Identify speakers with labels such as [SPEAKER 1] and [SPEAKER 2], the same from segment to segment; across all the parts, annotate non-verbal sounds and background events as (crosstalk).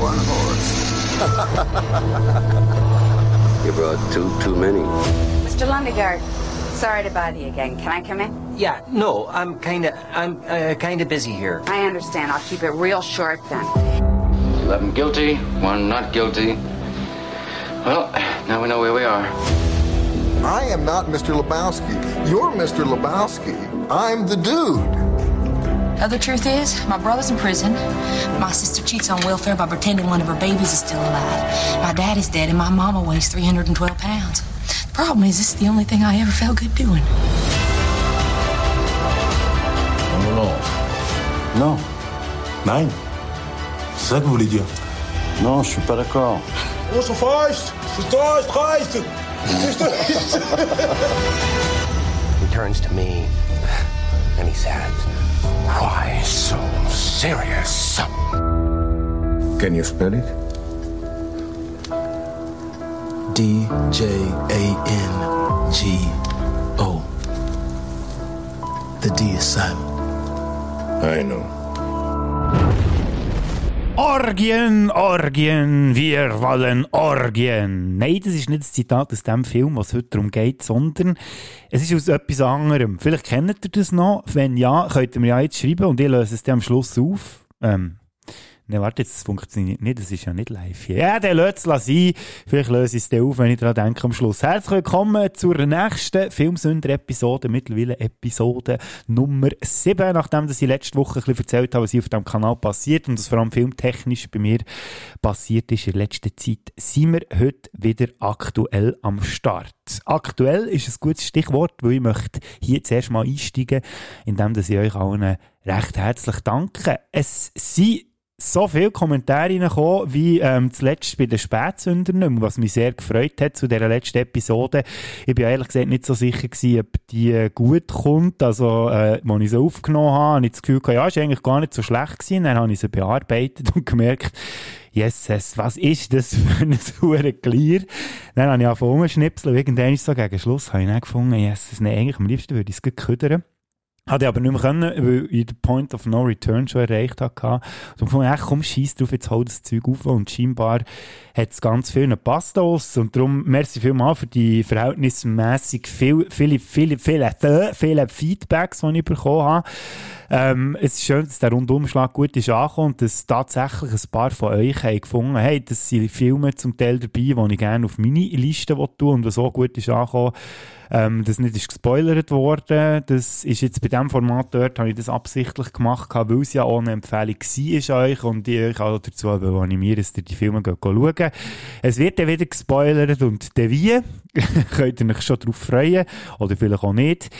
[SPEAKER 1] one horse. (laughs)
[SPEAKER 2] you brought two too many.
[SPEAKER 3] Mr. Lundegaard, sorry to bother you again. Can I come in?
[SPEAKER 4] Yeah, no, I'm kind of, I'm uh, kind of busy here.
[SPEAKER 3] I understand. I'll keep it real short then.
[SPEAKER 5] Eleven guilty, one not guilty. Well, now we know where we are.
[SPEAKER 6] I am not Mr. Lebowski. You're Mr. Lebowski. I'm the dude.
[SPEAKER 7] The truth is, my brother's in prison. My sister cheats on welfare by pretending one of her babies is still alive. My dad is dead, and my mama weighs 312 pounds. The problem is, this is the only thing I ever felt good doing.
[SPEAKER 8] Non. Nein. C'est ça que vous voulez dire
[SPEAKER 2] Non, je suis pas d'accord.
[SPEAKER 8] On se fâche C'est toi, je
[SPEAKER 4] He turns to me and he says, Why so serious?
[SPEAKER 6] Can you spell it?
[SPEAKER 8] D J A N G O. The D is silent.
[SPEAKER 6] I know.
[SPEAKER 9] Orgien, Orgien, wir wollen Orgien. Nein, das ist nicht das Zitat aus dem Film, was heute darum geht, sondern es ist aus etwas anderem. Vielleicht kennt ihr das noch. Wenn ja, könnt ihr mir ja jetzt schreiben und ich löse es dann am Schluss auf. Ähm, Ne, warte, jetzt funktioniert nicht, das ist ja nicht live hier. Ja, der lässt es sein. Vielleicht löse ich es dann auf, wenn ich daran denke am Schluss. Herzlich willkommen zur nächsten Filmsünder-Episode, mittlerweile Episode Nummer 7, nachdem dass ich letzte Woche ein bisschen erzählt habe, was hier auf diesem Kanal passiert und was vor allem filmtechnisch bei mir passiert ist in letzter Zeit, sind wir heute wieder aktuell am Start. Aktuell ist ein gutes Stichwort, weil ich möchte hier zuerst mal einsteigen, indem dass ich euch allen recht herzlich danke. Es sind so viele Kommentare reingekommen, wie ähm, zuletzt bei den Spätsündern, was mich sehr gefreut hat zu dieser letzten Episode. Ich bin ehrlich gesagt nicht so sicher gewesen, ob die äh, gut kommt. Also, äh, als ich sie aufgenommen habe, habe ich das Gefühl gehabt, ja, ist eigentlich gar nicht so schlecht gewesen. Dann habe ich sie bearbeitet (laughs) und gemerkt, yes, yes, was ist das für ein (laughs) sauer Glier? Dann habe ich angefangen rumschnipseln. Irgendwann ist so gegen Schluss, habe ich dann gefunden, yes, nee, eigentlich am liebsten würde ich es ködern. Hatte aber nicht mehr können, weil ich den Point of No Return schon erreicht hatte. Und gefunden, ach komm, scheiß drauf, jetzt hol das Zeug auf. Und scheinbar hat es ganz viel passt aus. Und darum, merci vielmal für die verhältnismäßig viel, viele, viele, viele, viele, viele Feedbacks, die ich bekommen habe. Ähm, es ist schön, dass der Rundumschlag gut ist angekommen und dass tatsächlich ein paar von euch haben gefunden hey, das sind Filme zum Teil dabei, die ich gerne auf meine Liste tun und was so gut ist angekommen. Ähm, das nicht ist gespoilert worden. Das ist jetzt bei diesem Format dort, habe ich das absichtlich gemacht, weil es ja auch eine Empfehlung war euch und ich euch auch dazu animieren, dass ihr die Filme Es wird dann wieder gespoilert und dann wie, (laughs) könnt ihr euch schon darauf freuen oder vielleicht auch nicht.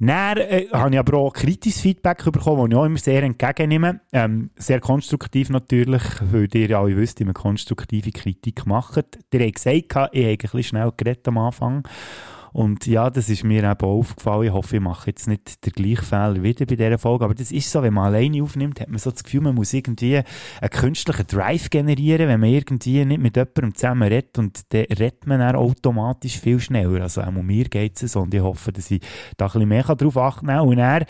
[SPEAKER 9] Dann äh, habe ich aber auch kritisches Feedback bekommen, das ich auch immer sehr entgegennehme. Ähm, sehr konstruktiv natürlich, weil ihr ja alle wisst, man konstruktive Kritik macht. Ihr habt gesagt, ich habe ein bisschen schnell geredet am Anfang. Und ja, das ist mir eben aufgefallen. Ich hoffe, ich mache jetzt nicht den gleichen Fehler wieder bei dieser Folge. Aber das ist so, wenn man alleine aufnimmt, hat man so das Gefühl, man muss irgendwie einen künstlichen Drive generieren, wenn man irgendwie nicht mit jemandem zusammen redet. Und dann redet man dann automatisch viel schneller. Also auch um mir geht es so. Und ich hoffe, dass ich da ein bisschen mehr drauf achten kann. Und er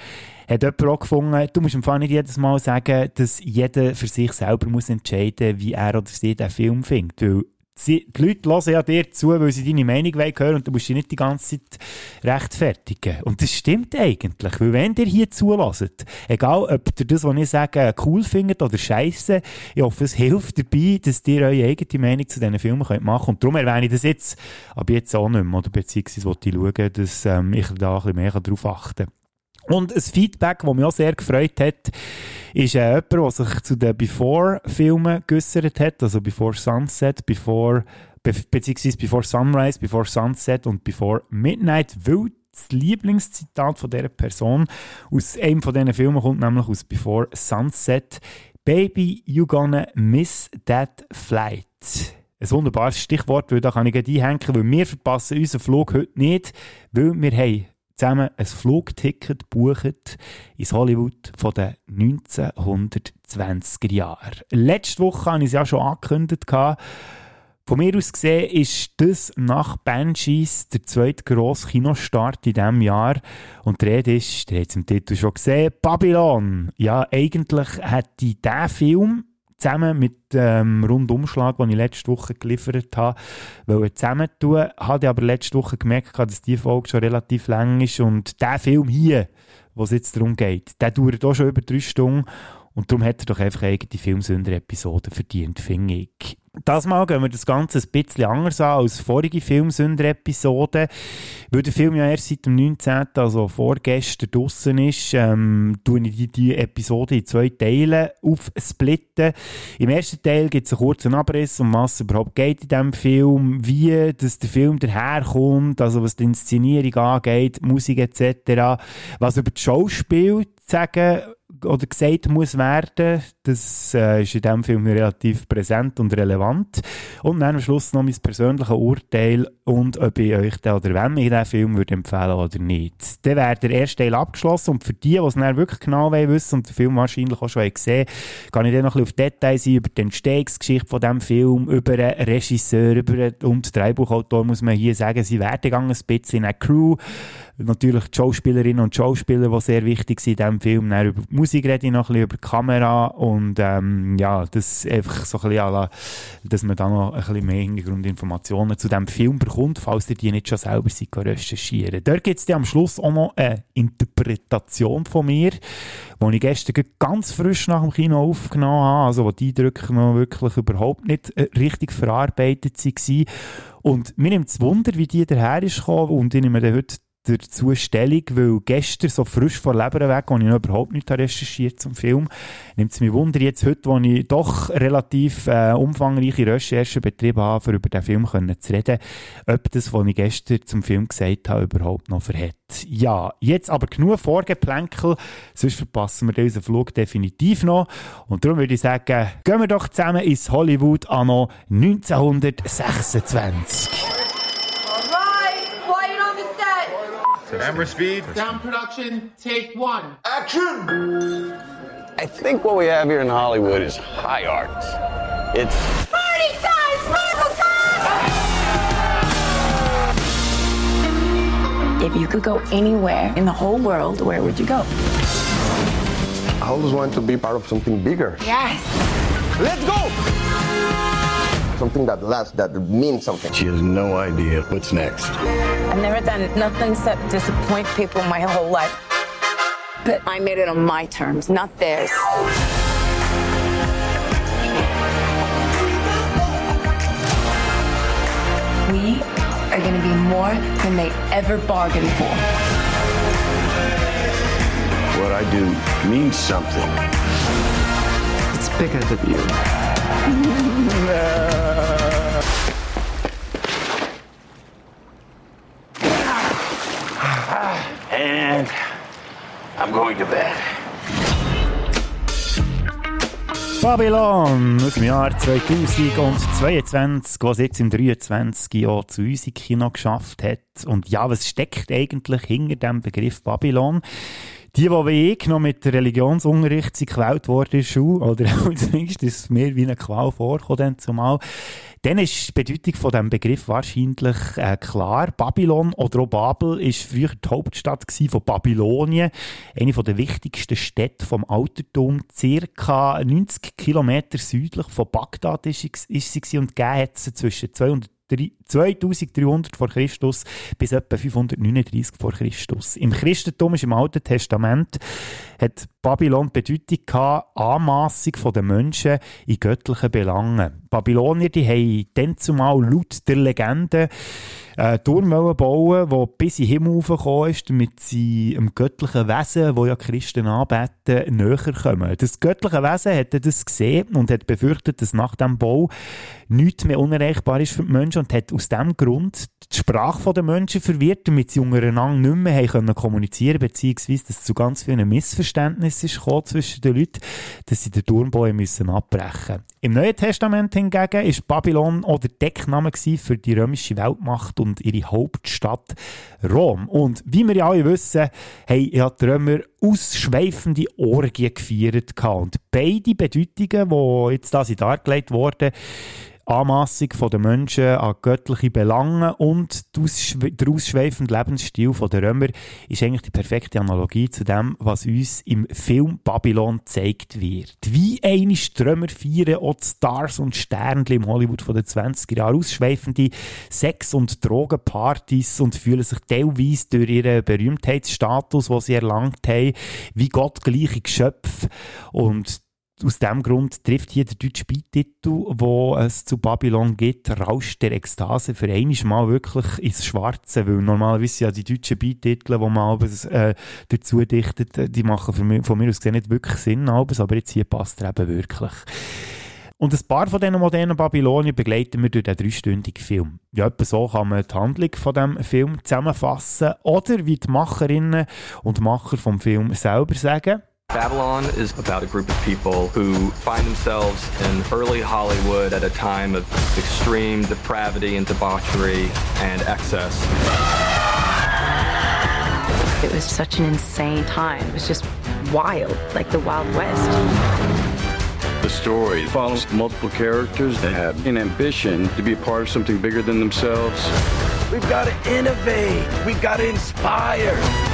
[SPEAKER 9] hat jemand auch gefunden, du musst im Fall nicht jedes Mal sagen, dass jeder für sich selber muss entscheiden, wie er oder sie den Film findet. Weil Sie, die Leute hören ja dir zu, weil sie deine Meinung hören und du musst dich nicht die ganze Zeit rechtfertigen. Und das stimmt eigentlich, weil wenn ihr hier zulässt, egal ob ihr das, was ich sage, cool findet oder scheiße, ich hoffe, es hilft dabei, dass ihr eure eigene Meinung zu diesen Filmen könnt machen Und darum erwähne ich das jetzt, aber jetzt auch nicht mehr, oder beziehungsweise wollte ich schauen, dass ähm, ich da ein bisschen mehr darauf achten kann. Und ein Feedback, das mich auch sehr gefreut hat, ist äh, jemand, der sich zu den Before-Filmen geäussert hat, also Before Sunset, Before, be beziehungsweise Before Sunrise, Before Sunset und Before Midnight, weil das Lieblingszitat von dieser Person aus einem von diesen Filmen kommt nämlich aus Before Sunset. Baby, you gonna miss that flight. Ein wunderbares Stichwort, weil da kann ich einhängen, weil wir verpassen unseren Flug heute nicht, weil wir haben zusammen ein Flugticket buchen ins Hollywood von den 1920er Jahren. Letzte Woche habe ich es ja schon angekündigt. Von mir aus gesehen ist das nach Banshees der zweite grosse Kinostart in diesem Jahr. Und die Rede ist, ihr habt es im Titel schon gesehen, Babylon. Ja, eigentlich hätte dieser Film zusammen mit dem ähm, Rundumschlag, den ich letzte Woche geliefert habe, wollen zusammen tun. Habe aber letzte Woche gemerkt, dass die Folge schon relativ lang ist und der Film hier, wo es jetzt darum geht, der dauert auch schon über drei Stunden und darum hat er doch einfach eigene Filmsünder-Episode verdient, finde ich. Das Mal gehen wir das Ganze ein bisschen anders an als vorige Filmsünder-Episode. Weil der Film ja erst seit dem 19., also vorgestern, draussen ist, ähm, tue ich die, die Episode in zwei Teile aufsplitten. Im ersten Teil gibt es einen kurzen Abriss, um was es überhaupt geht in diesem Film, wie dass der Film daherkommt, also was die Inszenierung angeht, Musik etc., was über das Schauspiel zu sagen oder gesagt muss werden. Das äh, ist in diesem Film relativ präsent und relevant. Und dann am Schluss noch mein persönliches Urteil und ob ich euch den oder wem ich diesen Film würde empfehlen oder nicht. Dann wäre der erste Teil abgeschlossen und für die, die es dann wirklich genau wissen und den Film wahrscheinlich auch schon gesehen haben, kann ich dann noch ein bisschen auf Details ein über die Entstehungsgeschichte von diesem Film, über den Regisseur über und Drehbuchautor muss man hier sagen, sie werden gegangen ein bisschen in eine Crew, natürlich die Schauspielerinnen und Schauspieler, die sehr wichtig sind in diesem Film, dann über Musik rede ich noch ein bisschen über die Kamera und ähm, ja, das einfach so ein bisschen, dass man da noch ein bisschen mehr Hintergrundinformationen zu diesem Film bekommt, falls ihr die nicht schon selber seid, recherchieren. Dort gibt es am Schluss auch noch eine Interpretation von mir, die ich gestern ganz frisch nach dem Kino aufgenommen habe, also wo die Eindrücke noch wirklich überhaupt nicht äh, richtig verarbeitet waren. Und mir nimmt es Wunder, wie die daher ist gekommen und ich nehme heute dazu Stellung, weil gestern so frisch vor Leber weg, als ich noch überhaupt nicht recherchiert zum Film, nimmt es mich Wunder jetzt heute, wo ich doch relativ äh, umfangreiche Recherchen betrieben habe, um über den Film zu reden, ob das, was ich gestern zum Film gesagt habe, überhaupt noch verhält. Ja, jetzt aber genug Vorgeplänkel, sonst verpassen wir unseren Flug definitiv noch. Und darum würde ich sagen, gehen wir doch zusammen ins Hollywood anno 1926.
[SPEAKER 10] Camera speed. Sound production, take one.
[SPEAKER 2] Action! I think what we have here in Hollywood is high art. It's.
[SPEAKER 11] Party time, Sparkle time! If you could go anywhere in the whole world, where would you go?
[SPEAKER 6] I always want to be part of something bigger.
[SPEAKER 11] Yes.
[SPEAKER 6] Let's go! Something that lasts, that means something.
[SPEAKER 8] She has no idea what's next.
[SPEAKER 12] I've never done nothing except disappoint people my whole life. But I made it on my terms, not theirs.
[SPEAKER 11] We are going to be more than they ever bargained for.
[SPEAKER 8] What I do means something.
[SPEAKER 1] It's bigger than you. (laughs) (laughs)
[SPEAKER 8] And I'm going to bed.
[SPEAKER 9] Babylon aus dem Jahr 2022, was jetzt im 23. Jahr zu uns im Kino geschafft hat. Und ja, was steckt eigentlich hinter dem Begriff Babylon? Die, die wie ich noch mit Religionsunterricht sind worden der Schule, oder (laughs) zumindest ist es mir wie eine Qual vorgekommen, zumal, dann ist die Bedeutung von diesem Begriff wahrscheinlich äh, klar. Babylon oder auch Babel ist früher die Hauptstadt von Babylonien, eine der wichtigsten Städte vom Altertum, circa 90 Kilometer südlich von Bagdad ist, ist sie und gegeben hat sie zwischen 200 2300 vor Christus bis etwa 539 vor Christus. Im Christentum ist im Alten Testament hat Babylon Bedeutung gehabt, Anmassung der Menschen in göttlichen Belangen. Babylonier, die haben dann zumal laut der Legende äh, Turm bauen der bis in den Himmel raufgekommen ist, damit sie dem göttlichen Wesen, wo ja Christen anbeten, näher kommen. Das göttliche Wesen hat das gesehen und hat befürchtet, dass nach dem Bau nichts mehr unerreichbar ist für die Menschen und hat aus diesem Grund die Sprache der Menschen verwirrt, damit sie untereinander nicht mehr können kommunizieren beziehungsweise dass es zu ganz vielen Missverständnissen ist zwischen den Leuten, dass sie den Turmbau müssen abbrechen Im Neuen Testament hingegen ist Babylon auch der Deckname für die römische Weltmacht und ihre Hauptstadt Rom. Und wie wir ja alle wissen, haben ja die ausschweifende Orgien gefeiert. Und beide Bedeutungen, die jetzt da dargelegt wurden, Anmassung der Menschen an göttliche Belange und der ausschweifende Lebensstil der Römer ist eigentlich die perfekte Analogie zu dem, was uns im Film Babylon gezeigt wird. Wie eine Strömer feiern auch die Stars und Sternchen im Hollywood von den 20er Jahren ausschweifende Sex- und Drogenpartys und fühlen sich teilweise durch ihren Berühmtheitsstatus, den sie erlangt haben, wie gottgleiche Geschöpfe und aus dem Grund trifft hier der deutsche Beititel, wo es zu Babylon geht, Rausch der Ekstase für einmal Mal wirklich ins Schwarze, weil normalerweise ja die deutschen Beititel, die man äh, dazu dichtet, die machen mich, von mir aus gesehen nicht wirklich Sinn, aber jetzt hier passt er eben wirklich. Und ein paar von diesen modernen Babylonien begleiten wir durch den dreistündigen Film. Ja, etwa so kann man die Handlung von dem Film zusammenfassen oder wie die Macherinnen und Macher vom Film selber sagen.
[SPEAKER 13] Babylon is about a group of people who find themselves in early Hollywood at a time of extreme depravity and debauchery and excess.
[SPEAKER 12] It was such an insane time. It was just wild, like the Wild West.
[SPEAKER 2] The story follows multiple characters that have an ambition to be a part of something bigger than themselves.
[SPEAKER 14] We've got to innovate. We've got to inspire.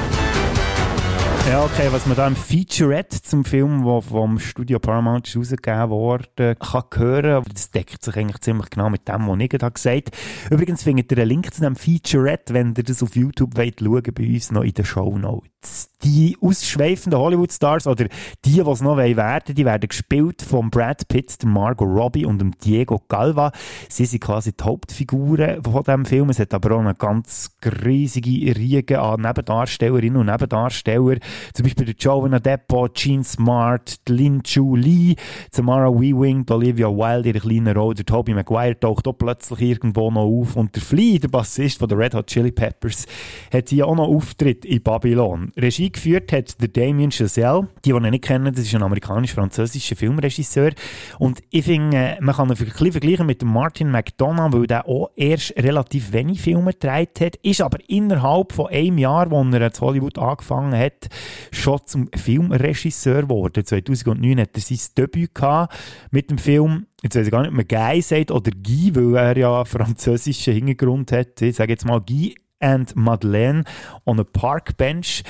[SPEAKER 9] Ja, okay, was man da im Featurette zum Film, der vom Studio Paramount rausgegeben wurde, kann hören, das deckt sich eigentlich ziemlich genau mit dem, was ich gerade gesagt habe. Übrigens findet ihr einen Link zu dem Featurette, wenn ihr das auf YouTube wollt, schauen, bei uns noch in den Show Notes die ausschweifenden Hollywood-Stars oder die, die es noch werden wollen, die werden gespielt von Brad Pitt, Margot Robbie und dem Diego Galva. Sie sind quasi die Hauptfiguren von diesem Film. Es hat aber auch eine ganz riesige Riege an Nebendarstellerinnen und Nebendarsteller. Zum Beispiel der Joanna Depp, Gene Smart, Lin Chu Lee, Tamara Weaving, Olivia Wilde, ihre kleine Rolle, der Tobey Maguire taucht auch plötzlich irgendwo noch auf und der Flea, der Bassist von den Red Hot Chili Peppers, hat hier auch noch Auftritt in Babylon. Regie geführt hat der Damien Chazelle. Die, die ihn nicht kennen, das ist ein amerikanisch-französischer Filmregisseur. Und ich finde, man kann ihn vergleichen mit Martin McDonough, weil der auch erst relativ wenig Filme gedreht hat, ist aber innerhalb von einem Jahr, wo er in Hollywood angefangen hat, schon zum Filmregisseur geworden. 2009 hat er sein Debüt gehabt mit dem Film jetzt weiß ich gar nicht, ob man Guy sagt oder Guy, weil er ja französischen Hintergrund hat. Ich sage jetzt mal Guy and Madeleine on a Park Bench.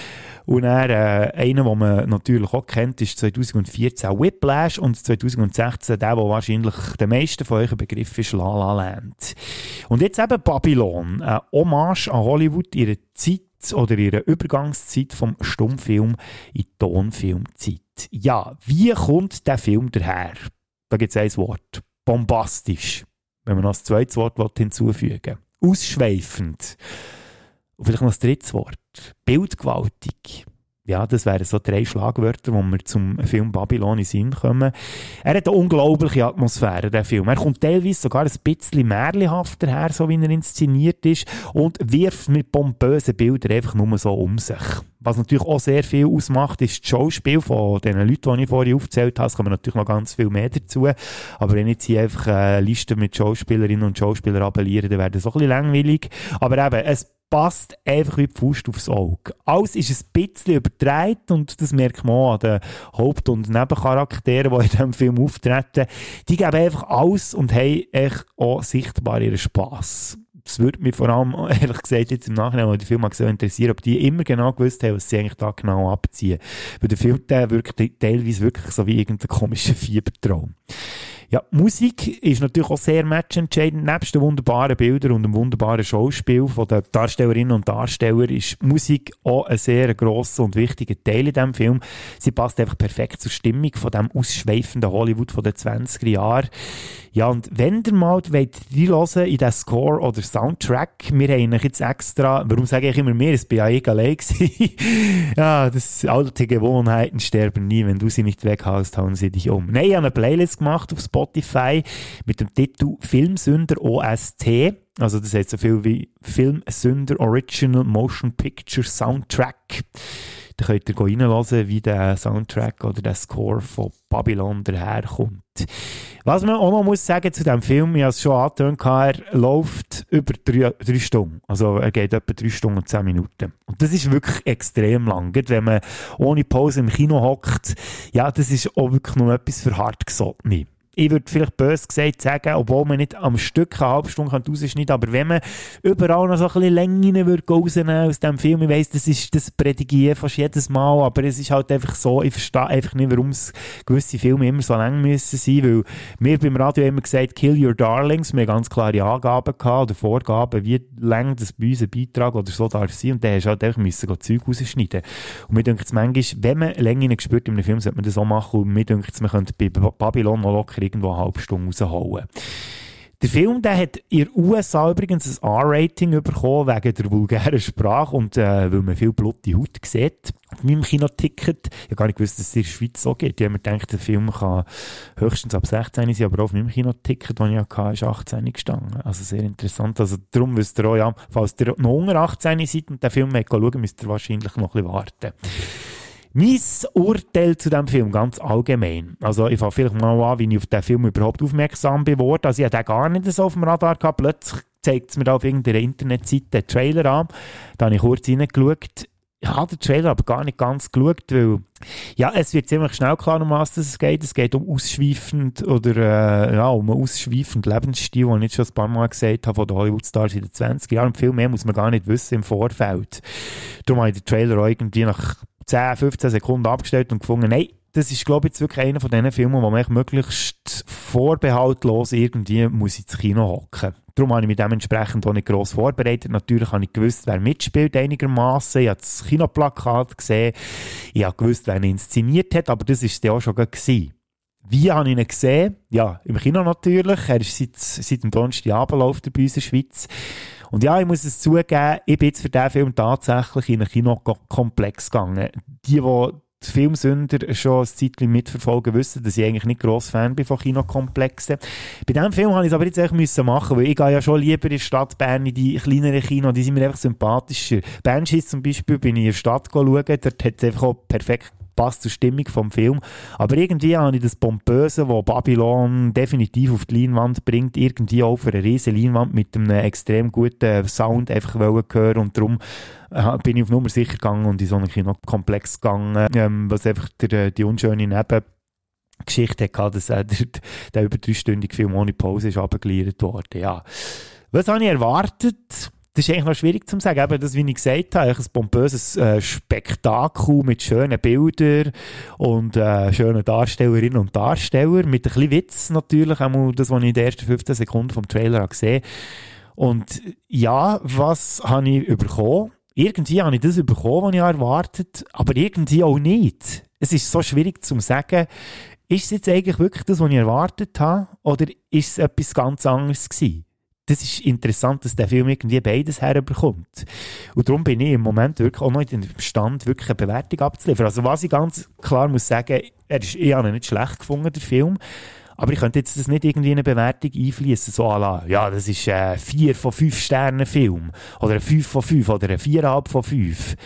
[SPEAKER 9] Und dann, äh, einer, den man natürlich auch kennt, ist 2014 Whiplash und 2016 der, der wahrscheinlich der meisten von euch Begriff ist La La Land. Und jetzt eben Babylon, eine Hommage an Hollywood, ihre Zeit oder ihre Übergangszeit vom Stummfilm in die Tonfilmzeit. Ja, wie kommt der Film daher? Da gibt es ein Wort. Bombastisch. Wenn man noch ein zweites Wort hinzufügen will. Ausschweifend. Und vielleicht noch das dritte Wort. Bildgewaltig. Ja, das wären so drei Schlagwörter, wo wir zum Film Babylon in Sinn kommen. Er hat eine unglaubliche Atmosphäre, der Film. Er kommt teilweise sogar ein bisschen märchenhafter her, so wie er inszeniert ist, und wirft mit pompösen Bildern einfach nur so um sich. Was natürlich auch sehr viel ausmacht, ist das Schauspiel von den Leuten, die ich vorhin aufgezählt habe. Es kommen natürlich noch ganz viel mehr dazu. Aber wenn ich jetzt hier einfach eine Liste mit Schauspielerinnen und Schauspielern appelliere, dann wäre das auch ein bisschen langweilig. Aber eben, es passt einfach wie die Faust aufs Auge. Alles ist ein bisschen übertreibt und das merkt man an den Haupt- und Nebencharakteren, die in diesem Film auftreten. Die geben einfach alles und haben echt auch sichtbar ihren Spass. Es würde mich vor allem, (laughs) ehrlich gesagt, jetzt im Nachhinein, weil der Film gesehen interessieren, ob die immer genau gewusst haben, was sie eigentlich da genau abziehen. Weil der Film, der wirkt teilweise wirklich so wie irgendein komischer Fiebertraum. Ja, Musik ist natürlich auch sehr matchentscheidend. Nebst den wunderbaren Bildern und dem wunderbaren Schauspiel von den Darstellerinnen und Darstellern ist Musik auch ein sehr grosser und wichtiger Teil in diesem Film. Sie passt einfach perfekt zur Stimmung von dem ausschweifenden Hollywood von den 20er Jahren. Ja, und wenn ihr mal reinhören in den Score oder Soundtrack, wir haben jetzt extra, warum sage ich immer mehr, es bin ja eh allein (laughs) Ja, das alte Gewohnheiten sterben nie, wenn du sie nicht weghaust, hauen sie dich um. Nein, ich habe eine Playlist gemacht auf Spotify mit dem Titel Filmsünder OST. Also das heißt so viel wie Filmsünder Original Motion Picture Soundtrack. Da könnt ihr reinhören, wie der Soundtrack oder der Score von Babylon daherkommt. Was man auch noch muss sagen zu diesem Film, ich habe es schon angetönt, er läuft über drei, drei Stunden. Also er geht etwa drei Stunden und zehn Minuten. Und das ist wirklich extrem lang. Wenn man ohne Pause im Kino hockt, ja, das ist auch wirklich noch etwas für Hartgesottene ich würde vielleicht bös gesagt sagen, obwohl man nicht am Stück eine halbe Stunde rausschneiden kann, aber wenn man überall noch so ein bisschen Längen würde rausnehmen aus dem Film, ich weiss, das ist das Predigieren fast jedes Mal, aber es ist halt einfach so, ich verstehe einfach nicht, warum gewisse Filme immer so lang müssen sein, weil wir beim Radio immer gesagt, kill your darlings, wir haben ganz klare Angaben gehabt oder Vorgaben, wie lang das bei uns ein Beitrag oder so darf sein und dann hast du halt einfach müssen Zeug rausschneiden. Und mir denkt es manchmal, wenn man Längen gespürt in einem Film, sollte man das auch machen und mir denkt man könnte bei Babylon noch locker irgendwo eine halbe Stunde rausholen. Der Film der hat in den USA übrigens ein R-Rating bekommen wegen der vulgären Sprache und äh, weil man viel blutige Haut sieht. Auf meinem Kinoticket, ich habe gar nicht gewusst, dass es in der Schweiz so geht. Ich habe mir gedacht, der Film kann höchstens ab 16 sein, aber auf meinem Kinoticket, das ich hatte, ist 18 gestanden. Also sehr interessant. Also darum wisst ihr auch, ja, falls ihr noch unter 18 seid und den Film schauen müsst ihr wahrscheinlich noch ein bisschen warten. Mein Urteil zu diesem Film, ganz allgemein. Also, ich fange vielleicht mal an, wie ich auf den Film überhaupt aufmerksam geworden Also, ich hatte den gar nicht so auf dem Radar gehabt. Plötzlich zeigt es mir da auf irgendeiner Internetseite den Trailer an. Da habe ich kurz reingeschaut. Ich habe den Trailer aber gar nicht ganz geschaut, weil, ja, es wird ziemlich schnell klar, um was es geht. Es geht um ausschweifend oder, äh, ja, um einen ausschweifenden Lebensstil, den ich schon ein paar Mal gesagt habe, von den Hollywood-Stars in den 20 Jahren. Viel mehr muss man gar nicht wissen im Vorfeld. Darum habe ich den Trailer auch irgendwie nach 10, 15 Sekunden abgestellt und gefunden, nein, das ist, glaube ich, jetzt wirklich einer von diesen Filmen, wo man möglichst vorbehaltlos irgendwie muss ins Kino hocken. Darum habe ich mich dementsprechend auch nicht gross vorbereitet. Natürlich habe ich gewusst, wer mitspielt einigermaßen. Ich habe das Kinoplakat gesehen. Ich habe gewusst, wer ihn inszeniert hat, aber das war es auch schon gewesen. Wie habe ich ihn gesehen? Ja, im Kino natürlich. Er ist seit, seit dem Donnerstagabend läuft er bei uns in der Schweiz. Und ja, ich muss es zugeben, ich bin jetzt für diesen Film tatsächlich in einen Kinokomplex gegangen. Die, die die Filmsünder schon ein Zeitchen mitverfolgen, wissen, dass ich eigentlich nicht gross Fan bin von Kinokomplexen. Bei diesem Film habe ich es aber jetzt echt müssen machen, weil ich gehe ja schon lieber in der Stadt Bern in die kleineren Kino, die sind mir einfach sympathischer. Banshees zum Beispiel bin ich in der Stadt schauen, dort hat es einfach auch perfekt passt zur Stimmung vom Film. Aber irgendwie habe ich das Pompöse, das Babylon definitiv auf die Leinwand bringt, irgendwie auch für eine riesige Leinwand mit einem extrem guten Sound einfach hören und darum äh, bin ich auf Nummer sicher gegangen und in so einen Kinokomplex gegangen, ähm, was einfach der, die unschöne Neben Geschichte hatte, dass äh, (laughs) der, der über dreistündige Film ohne Pause ist abgeliefert worden. Ja. Was habe ich erwartet? Das ist eigentlich noch schwierig zu sagen. Eben das, wie ich gesagt habe, ein pompöses äh, Spektakel mit schönen Bildern und äh, schönen Darstellerinnen und Darstellern. Mit ein bisschen Witz natürlich, auch das, was ich in den ersten 15 Sekunden vom Trailer gesehen habe. Und ja, was habe ich bekommen? Irgendwie habe ich das bekommen, was ich erwartet aber irgendwie auch nicht. Es ist so schwierig zu sagen, ist es jetzt eigentlich wirklich das, was ich erwartet habe, oder ist es etwas ganz anderes gewesen? Das ist interessant, dass der Film irgendwie beides herbekommt. Und darum bin ich im Moment wirklich auch noch in dem Stand, wirklich eine Bewertung abzuliefern. Also was ich ganz klar muss sagen, er ist, ich habe ihn nicht schlecht gefunden, der Film. Aber ich könnte jetzt das nicht irgendwie in eine Bewertung einfließen, so la, ja, das ist ein 4 von 5 Sternen Film. Oder ein 5 von 5 oder ein 4,5 von 5.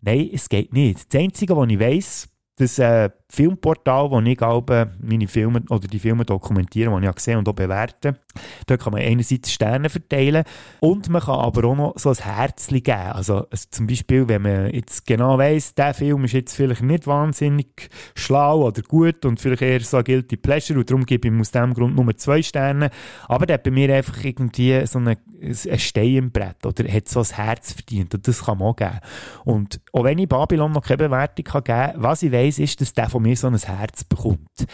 [SPEAKER 9] Nein, es geht nicht. Das Einzige, was ich weiss, das äh, Filmportal, wo ich glaube, meine Filme oder die Filme dokumentiere, die ich gesehen und auch bewerte. Dort kann man einerseits Sterne verteilen und man kann aber auch noch so ein Herzchen geben. Also, zum Beispiel, wenn man jetzt genau weiss, der Film ist jetzt vielleicht nicht wahnsinnig schlau oder gut und vielleicht eher so ein Guilty Pleasure und darum gebe ich ihm aus dem Grund nur zwei Sterne. Aber der hat bei mir einfach irgendwie so eine, ein Stein im Brett oder hat so ein Herz verdient und das kann man auch geben. Und auch wenn ich Babylon noch keine Bewertung kann geben kann, was ich weiss, ist, dass der von von mir so ein Herz bekommt.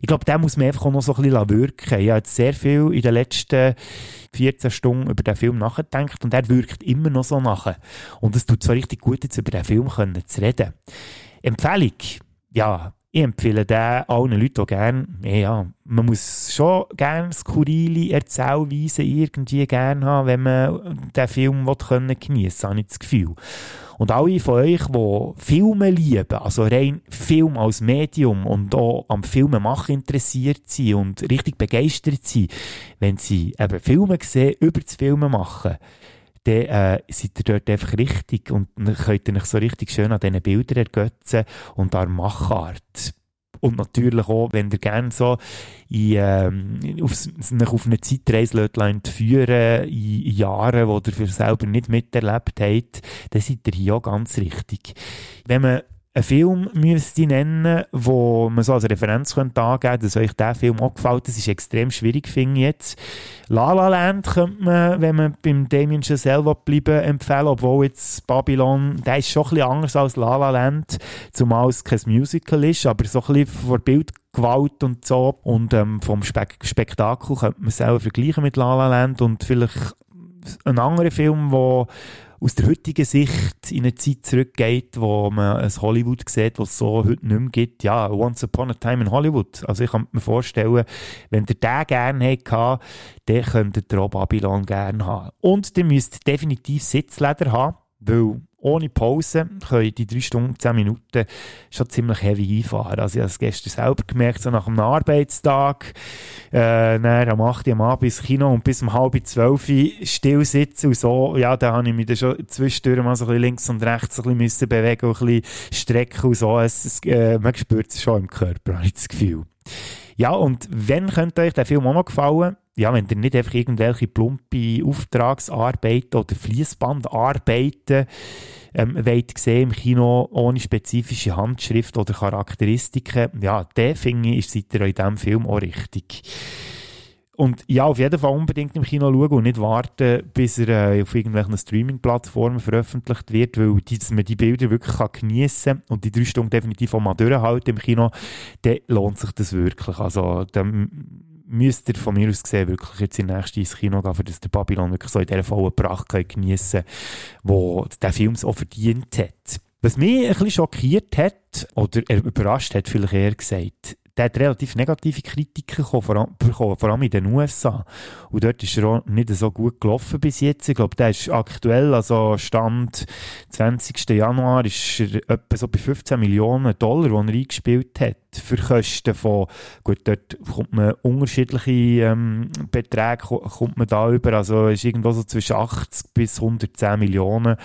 [SPEAKER 9] Ich glaube, der muss man einfach auch noch so ein bisschen wirken. Ich habe jetzt sehr viel in den letzten 14 Stunden über den Film nachgedacht und er wirkt immer noch so nach. Und es tut so richtig gut, jetzt über den Film können zu reden. Empfehlung? Ja, ich empfehle den allen Leuten auch gerne, ja, man muss schon gerne skurrile Erzählweisen irgendwie gerne haben, wenn man den Film geniessen will, habe ich das Gefühl. Und alle von euch, die Filme lieben, also rein Film als Medium und auch am Filmen machen interessiert sind und richtig begeistert sind, wenn sie eben Filme sehen, über das Filmen machen, dann äh, seid ihr dort einfach richtig und könnt ihr euch so richtig schön an diesen Bildern ergötzen und an der Machart. Und natürlich auch, wenn ihr gerne so in, ähm, auf, auf eine Zeitreise führen in Jahren, die ihr für selber nicht miterlebt habt, dann seid ihr hier auch ganz richtig. Wenn man einen Film müsste nennen, wo man so als Referenz könnte angeben könnte, dass euch dieser Film auch gefällt, das ist extrem schwierig, finde ich jetzt. La La Land könnte man, wenn man beim Damien Chazelle bleiben, empfehlen, obwohl jetzt Babylon, der ist schon ein bisschen anders als La La Land, zumal es kein Musical ist, aber so ein bisschen vor Bildgewalt und so. Und ähm, vom Spek Spektakel könnte man selber vergleichen mit La La Land. Und vielleicht einen anderen Film, der aus der heutigen Sicht in eine Zeit zurückgeht, wo man ein Hollywood sieht, was es so heute nicht mehr gibt. Ja, Once Upon a Time in Hollywood. Also ich kann mir vorstellen, wenn ihr den gerne hättet, dann könntet ihr auch Babylon gerne haben. Und ihr müsst definitiv Sitzleder haben, weil ohne Pause können die drei Stunden, zehn Minuten schon ziemlich heavy einfahren. Also ich habe es gestern selber gemerkt, so nach einem Arbeitstag, äh, dann am 8 Uhr am Abend ins Kino und bis um halb zwölf still sitzen und so, ja, da habe ich mich dann schon zwischendurch mal so ein bisschen links und rechts ein bisschen müssen bewegen und ein bisschen strecken und so. Es, es, äh, man spürt es schon im Körper, habe ich das Gefühl. Ja, und wenn könnte euch der Film auch noch gefallen? Ja, wenn ihr nicht einfach irgendwelche plumpe Auftragsarbeiten oder Fließbandarbeiten ähm, wollt sehen im Kino ohne spezifische Handschrift oder Charakteristiken, ja, der finde ich, seid ihr in diesem Film auch richtig. Und ja, auf jeden Fall unbedingt im Kino schauen und nicht warten, bis er äh, auf irgendwelchen Streaming-Plattformen veröffentlicht wird, weil die, dass man die Bilder wirklich kann geniessen kann und die drei Stunden definitiv auch mal durchhalten im Kino, dann lohnt sich das wirklich. Also, dann müsst ihr von mir aus gesehen wirklich jetzt in nächste ins Kino gehen, dass der Babylon wirklich so in dieser vollen Pracht geniessen kann, wo der Film es auch verdient hat. Was mich ein bisschen schockiert hat, oder überrascht hat, vielleicht eher gesagt, der hat relativ negative Kritiken bekommen, vor, allem, in den USA. Und dort ist er auch nicht so gut gelaufen bis jetzt. Ich glaube, der ist aktuell, also Stand 20. Januar, ist er etwa so bei 15 Millionen Dollar, die er eingespielt hat für Kosten von, gut, dort kommt man unterschiedliche ähm, Beträge kommt man da über, also ist irgendwo so zwischen 80 bis 110 Millionen,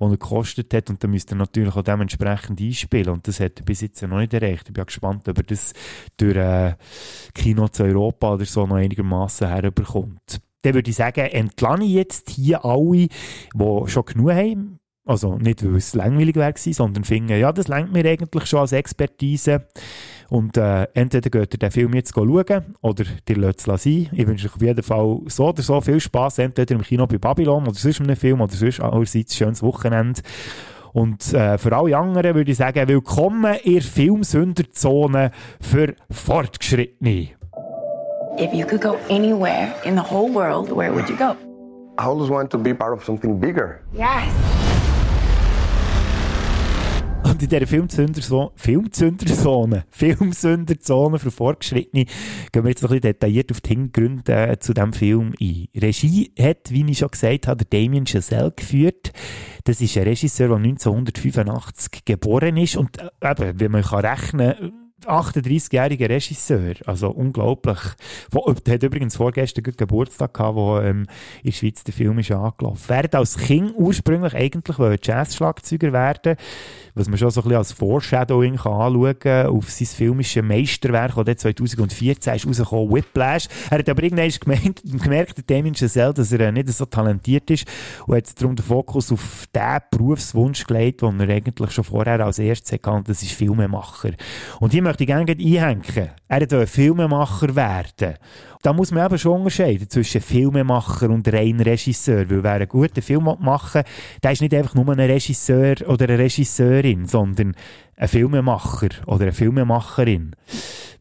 [SPEAKER 9] die er gekostet hat und da müsste er natürlich auch dementsprechend einspielen und das hat er bis jetzt noch nicht erreicht. Ich bin gespannt, ob er das durch äh, Kino zu Europa oder so noch einigermaßen herbekommt. Dann würde ich sagen, entlasse ich jetzt hier alle, die schon genug haben also nicht, weil es langweilig wäre, sondern finden, ja, das lenkt mir eigentlich schon als Expertise. Und äh, entweder geht ihr den Film jetzt schauen oder ihr lasst es sein. Ich wünsche euch auf jeden Fall so oder so viel Spaß, entweder im Kino bei Babylon oder sonst in einem Film oder sonst allerseits ein schönes Wochenende. Und äh, für alle anderen würde ich sagen, willkommen in der Filmsünderzone für Fortgeschrittene.
[SPEAKER 11] If you could go anywhere in the whole world, where would you go?
[SPEAKER 15] I always want to be part of something bigger.
[SPEAKER 11] Yes.
[SPEAKER 9] Und in dieser Filmzünderzone, (laughs) Filmzünderzone, Filmzünderzone für Fortgeschrittene gehen wir jetzt noch ein bisschen detailliert auf die Hintergründe äh, zu diesem Film ein. Regie hat, wie ich schon gesagt habe, der Damien Chazelle geführt. Das ist ein Regisseur, der 1985 geboren ist und äh, eben, wenn man kann rechnen kann, 38-jähriger Regisseur, also unglaublich. Der hat übrigens vorgestern Geburtstag gehabt, wo ähm, in der Schweiz der Film ist angelaufen. Er als Kind ursprünglich eigentlich Jazz-Schlagzeuger werden was man schon so ein bisschen als Foreshadowing kann anschauen kann auf sein filmisches Meisterwerk, das 2014 ist rausgekommen, Whiplash. Er hat aber irgendwann (laughs) gemerkt, der Damien Chazelle, dass er nicht so talentiert ist und hat darum den Fokus auf den Berufswunsch gelegt, den er eigentlich schon vorher als erstes und das ist Filmemacher. Und hier möchte ich gerne einhängen. Er wollte Filmemacher werden. Da muss man eben schon unterscheiden zwischen Filmemacher und rein Regisseur, weil wer einen guten Film machen der ist nicht einfach nur ein Regisseur oder eine Regisseurin, sondern ein Filmemacher oder eine Filmemacherin.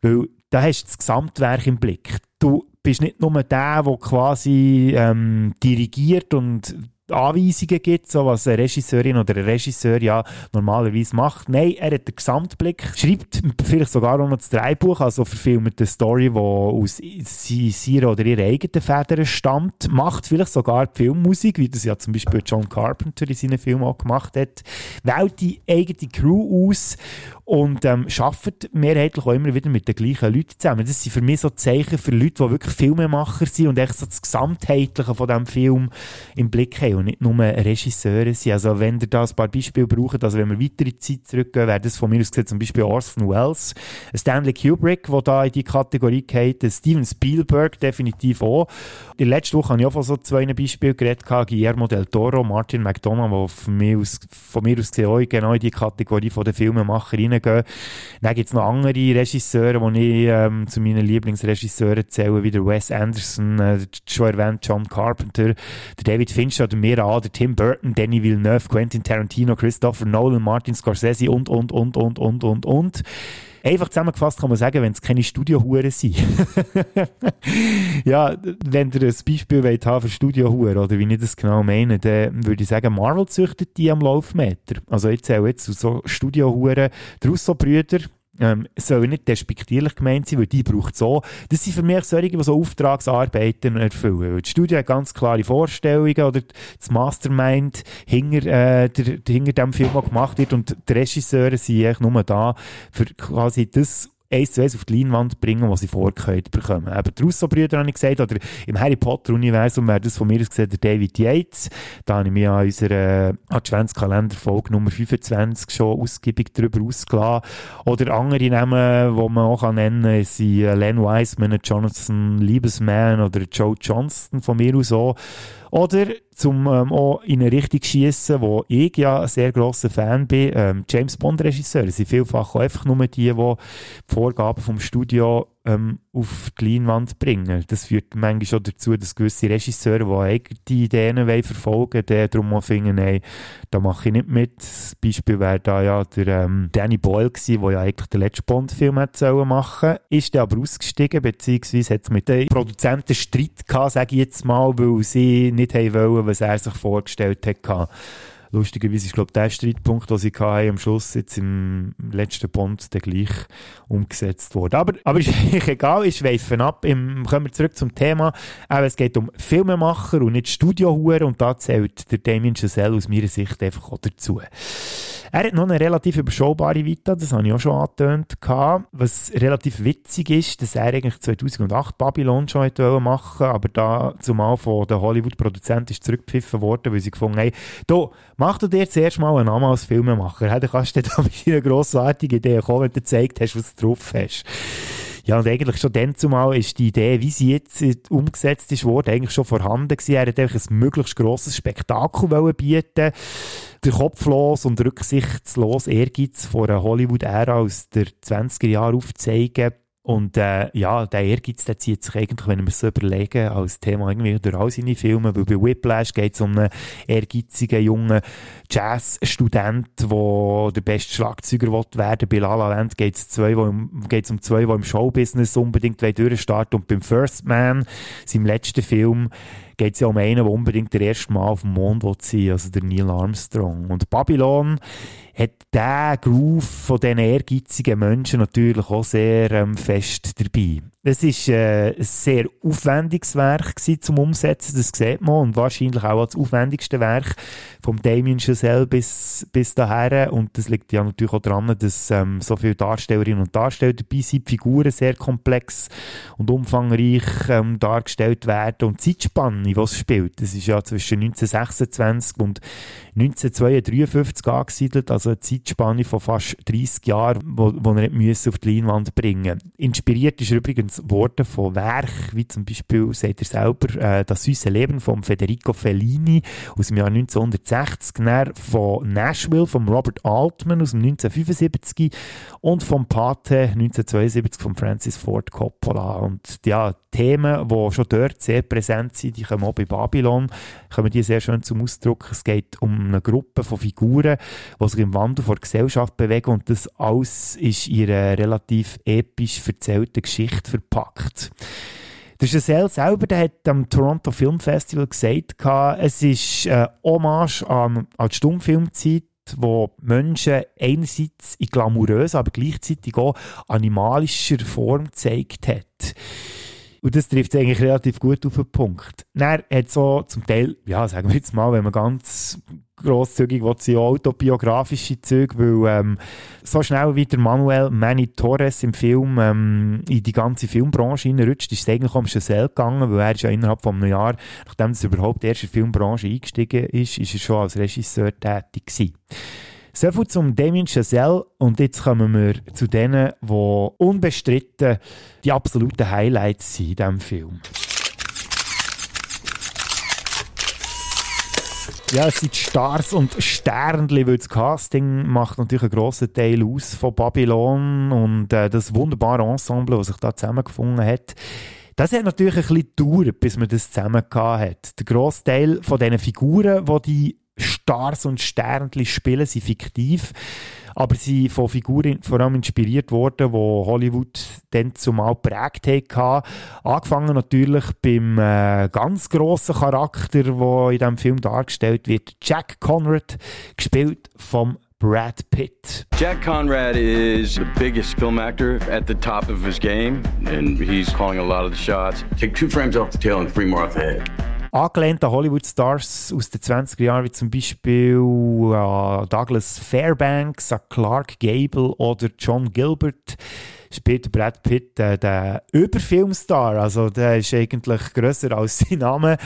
[SPEAKER 9] Weil da hast du das Gesamtwerk im Blick. Du bist nicht nur der, der quasi ähm, dirigiert und Anweisungen gibt, so was eine Regisseurin oder ein Regisseur ja normalerweise macht. Nein, er hat den Gesamtblick, schreibt vielleicht sogar auch noch das Dreibuch, also verfilmt eine Story, die aus seiner oder ihrer eigenen Federn stammt, macht vielleicht sogar die Filmmusik, wie das ja zum Beispiel John Carpenter in seinen Filmen auch gemacht hat, wählt die eigene Crew aus und ähm, arbeitet mehrheitlich auch immer wieder mit den gleichen Leuten zusammen. Das sind für mich so Zeichen für Leute, die wirklich Filmemacher sind und echt so das Gesamtheitliche von diesem Film im Blick haben. Und nicht nur Regisseure sind. Also wenn ihr da ein paar Beispiele braucht, also wenn wir weiter in die Zeit zurückgehen, wäre das von mir aus gesehen zum Beispiel Orson Welles, Stanley Kubrick, der da in die Kategorie geht, Steven Spielberg definitiv auch. In der letzten Woche habe ich auch von so zwei Beispielen geredet, Guillermo del Toro, Martin McDonough, die von mir aus, von mir aus gesehen auch genau in die Kategorie der Filmemacher reingehen. Dann gibt es noch andere Regisseure, die ich ähm, zu meinen Lieblingsregisseuren zähle, wie der Wes Anderson, äh, schon erwähnt John Carpenter, der David Fincher oder mir an, der Tim Burton, Danny Villeneuve, Quentin Tarantino, Christopher Nolan, Martin Scorsese und, und, und, und, und, und, und. Einfach zusammengefasst kann man sagen, wenn es keine Studiohuren sind. (laughs) ja, wenn ihr ein Beispiel wollt haben für Studiohuren, oder wie ich das genau meine, dann würde ich sagen, Marvel züchtet die am Laufmeter. Also ich zähle jetzt so Studiohuren, die Russo-Brüder, ähm, soll nicht despektierlich gemeint sein, weil die braucht so. Das sind für mich solche, die so Auftragsarbeiten erfüllen. Weil die Studie hat ganz klare Vorstellungen oder das Mastermind hinter, äh, der, hinter dem Film, der gemacht wird und die Regisseure sind eigentlich nur da, für quasi das eins zu eins auf die Leinwand bringen, was sie vorgehört bekommen. Eben die Russo-Brüder habe ich gesagt, oder im Harry Potter-Universum wäre das von mir aus gesehen der David Yates. Da habe ich mich an unserer Adventskalender-Folge Nummer 25 schon ausgiebig darüber ausgelassen. Oder andere Namen, die man auch nennen kann, sind Len Wiseman, Jonathan Liebesman oder Joe Johnston von mir aus auch. Oder zum ähm, auch in eine Richtung schießen, wo ich ja ein sehr grosser Fan bin, ähm, James Bond Regisseure sind vielfach auch einfach nur die, die die Vorgaben vom Studio ähm, auf die Leinwand bringen. Das führt manchmal schon dazu, dass gewisse Regisseure, die eigene Ideen verfolgen wollen, darum auch finden, nein, da mache ich nicht mit. Das Beispiel wäre da ja der ähm, Danny Boyle gewesen, der ja eigentlich den letzten Bond-Film hätte machen ist der aber ausgestiegen, beziehungsweise hat es mit den Produzenten Streit gehabt, sage ich jetzt mal, weil sie nicht wollen, was er sich vorgestellt hat. Lustigerweise ist, glaube ich, der Streitpunkt, den sie hatten, am Schluss jetzt im letzten Bond der gleich umgesetzt wurde. Aber, aber ist (laughs) egal, ich schweife ab. Im, kommen wir zurück zum Thema. Aber es geht um Filmemacher und nicht Studiohuren und da zählt der Damien Chazelle aus meiner Sicht einfach auch dazu. Er hat noch eine relativ überschaubare Vita, das habe ich auch schon angetönt. Was relativ witzig ist, dass er eigentlich 2008 Babylon schon hätte machen aber da zumal von den Hollywood-Produzenten ist zurückgepfiffen worden, weil sie gefunden haben, da, mach du dir zuerst mal einen Namen als Filmemacher. Dann kannst du da mit einer grossartigen Idee kommen, wenn du gezeigt hast, was du drauf hast. Ja, und eigentlich schon dann zumal ist die Idee, wie sie jetzt umgesetzt ist worden, eigentlich schon vorhanden gewesen. Er hat eigentlich ein möglichst grosses Spektakel bieten der kopflos und rücksichtslos Ehrgeiz von einer Hollywood-Ära aus der 20er Jahre aufzeigen und äh, ja, der Ehrgeiz, der zieht sich eigentlich, wenn wir es so überlegen, als Thema irgendwie durch all seine Filme, weil bei Whiplash geht es um einen ehrgeizigen jungen Jazz-Student, der der beste Schlagzeuger will werden. Bei La La Land geht es um, um zwei, die im Showbusiness unbedingt durchstarten. Und beim First Man, seinem letzten Film, geht es ja um einen, der unbedingt der erste Mal auf dem Mond sein will, also der Neil Armstrong. Und Babylon hat der Groove von diesen ehrgeizigen Menschen natürlich auch sehr ähm, fest dabei. Es war äh, ein sehr aufwendiges Werk zum Umsetzen, das sieht man, und wahrscheinlich auch das aufwendigste Werk vom Damien Chazelle bis, bis daher. Und das liegt ja natürlich auch daran, dass ähm, so viele Darstellerinnen und Darsteller dabei sind, die Figuren sehr komplex und umfangreich ähm, dargestellt werden. Und die Zeitspanne, die es spielt, das ist ja zwischen 1926 und 1953 angesiedelt, also eine Zeitspanne von fast 30 Jahren, wo, wo er nicht auf die Leinwand bringen Inspiriert ist er übrigens Worte von Werk, wie zum Beispiel, sagt er selber, äh, Das süße Leben von Federico Fellini aus dem Jahr 1960, dann von Nashville von Robert Altman aus dem 1975 und vom Pate 1972 von Francis Ford Coppola. Und ja, Themen, die schon dort sehr präsent sind, die kommen auch bei Babylon, kommen die sehr schön zum Ausdruck. Es geht um eine Gruppe von Figuren, die sich im Wandel vor Gesellschaft bewegen und das alles ist einer relativ episch erzählten Geschichte verpackt. Der Giselle selber der hat am Toronto Film Festival gesagt, es ist eine Hommage an, an die Stummfilmzeit, wo Menschen einerseits in glamouröser, aber gleichzeitig auch animalischer Form gezeigt hat. Und das trifft eigentlich relativ gut auf den Punkt. Dann hat so zum Teil, ja, sagen wir jetzt mal, wenn man ganz grosszügig will, sie autobiografische Züge, weil ähm, so schnell wie der Manuel Manny Torres im Film ähm, in die ganze Filmbranche reinrutscht, ist es eigentlich um Giselle gegangen, weil er ist ja innerhalb von einem Jahr, nachdem er überhaupt erst in die Filmbranche eingestiegen ist, ist er schon als Regisseur tätig gewesen. So viel zum Damien Chazelle und jetzt kommen wir zu denen, die unbestritten die absoluten Highlights sind in diesem Film. Ja, es sind Stars und Sternli, weil das Casting macht natürlich einen grossen Teil aus von Babylon und äh, das wunderbare Ensemble, das sich da zusammengefunden hat. Das hat natürlich ein bisschen gedauert, bis man das zusammen hat. Der grosse Teil von diesen Figuren, die die Stars und Sternchen spielen, sind fiktiv. Aber sie sind von Figuren vor allem inspiriert worden, die Hollywood dann zumal geprägt hat. Angefangen natürlich beim äh, ganz grossen Charakter, der in diesem Film dargestellt wird. Jack Conrad, gespielt vom Brad Pitt.
[SPEAKER 2] Jack Conrad is the biggest film actor at the top of his game, and he's calling a lot of the shots. Take two frames off the tail and three more off the head.
[SPEAKER 9] Angelehnt an Hollywood-Stars aus den 20er Jahren, wie zum Beispiel uh, Douglas Fairbanks, an Clark Gable oder John Gilbert, spielt Brad Pitt äh, der Überfilmstar. Also der ist eigentlich grösser als sein Name,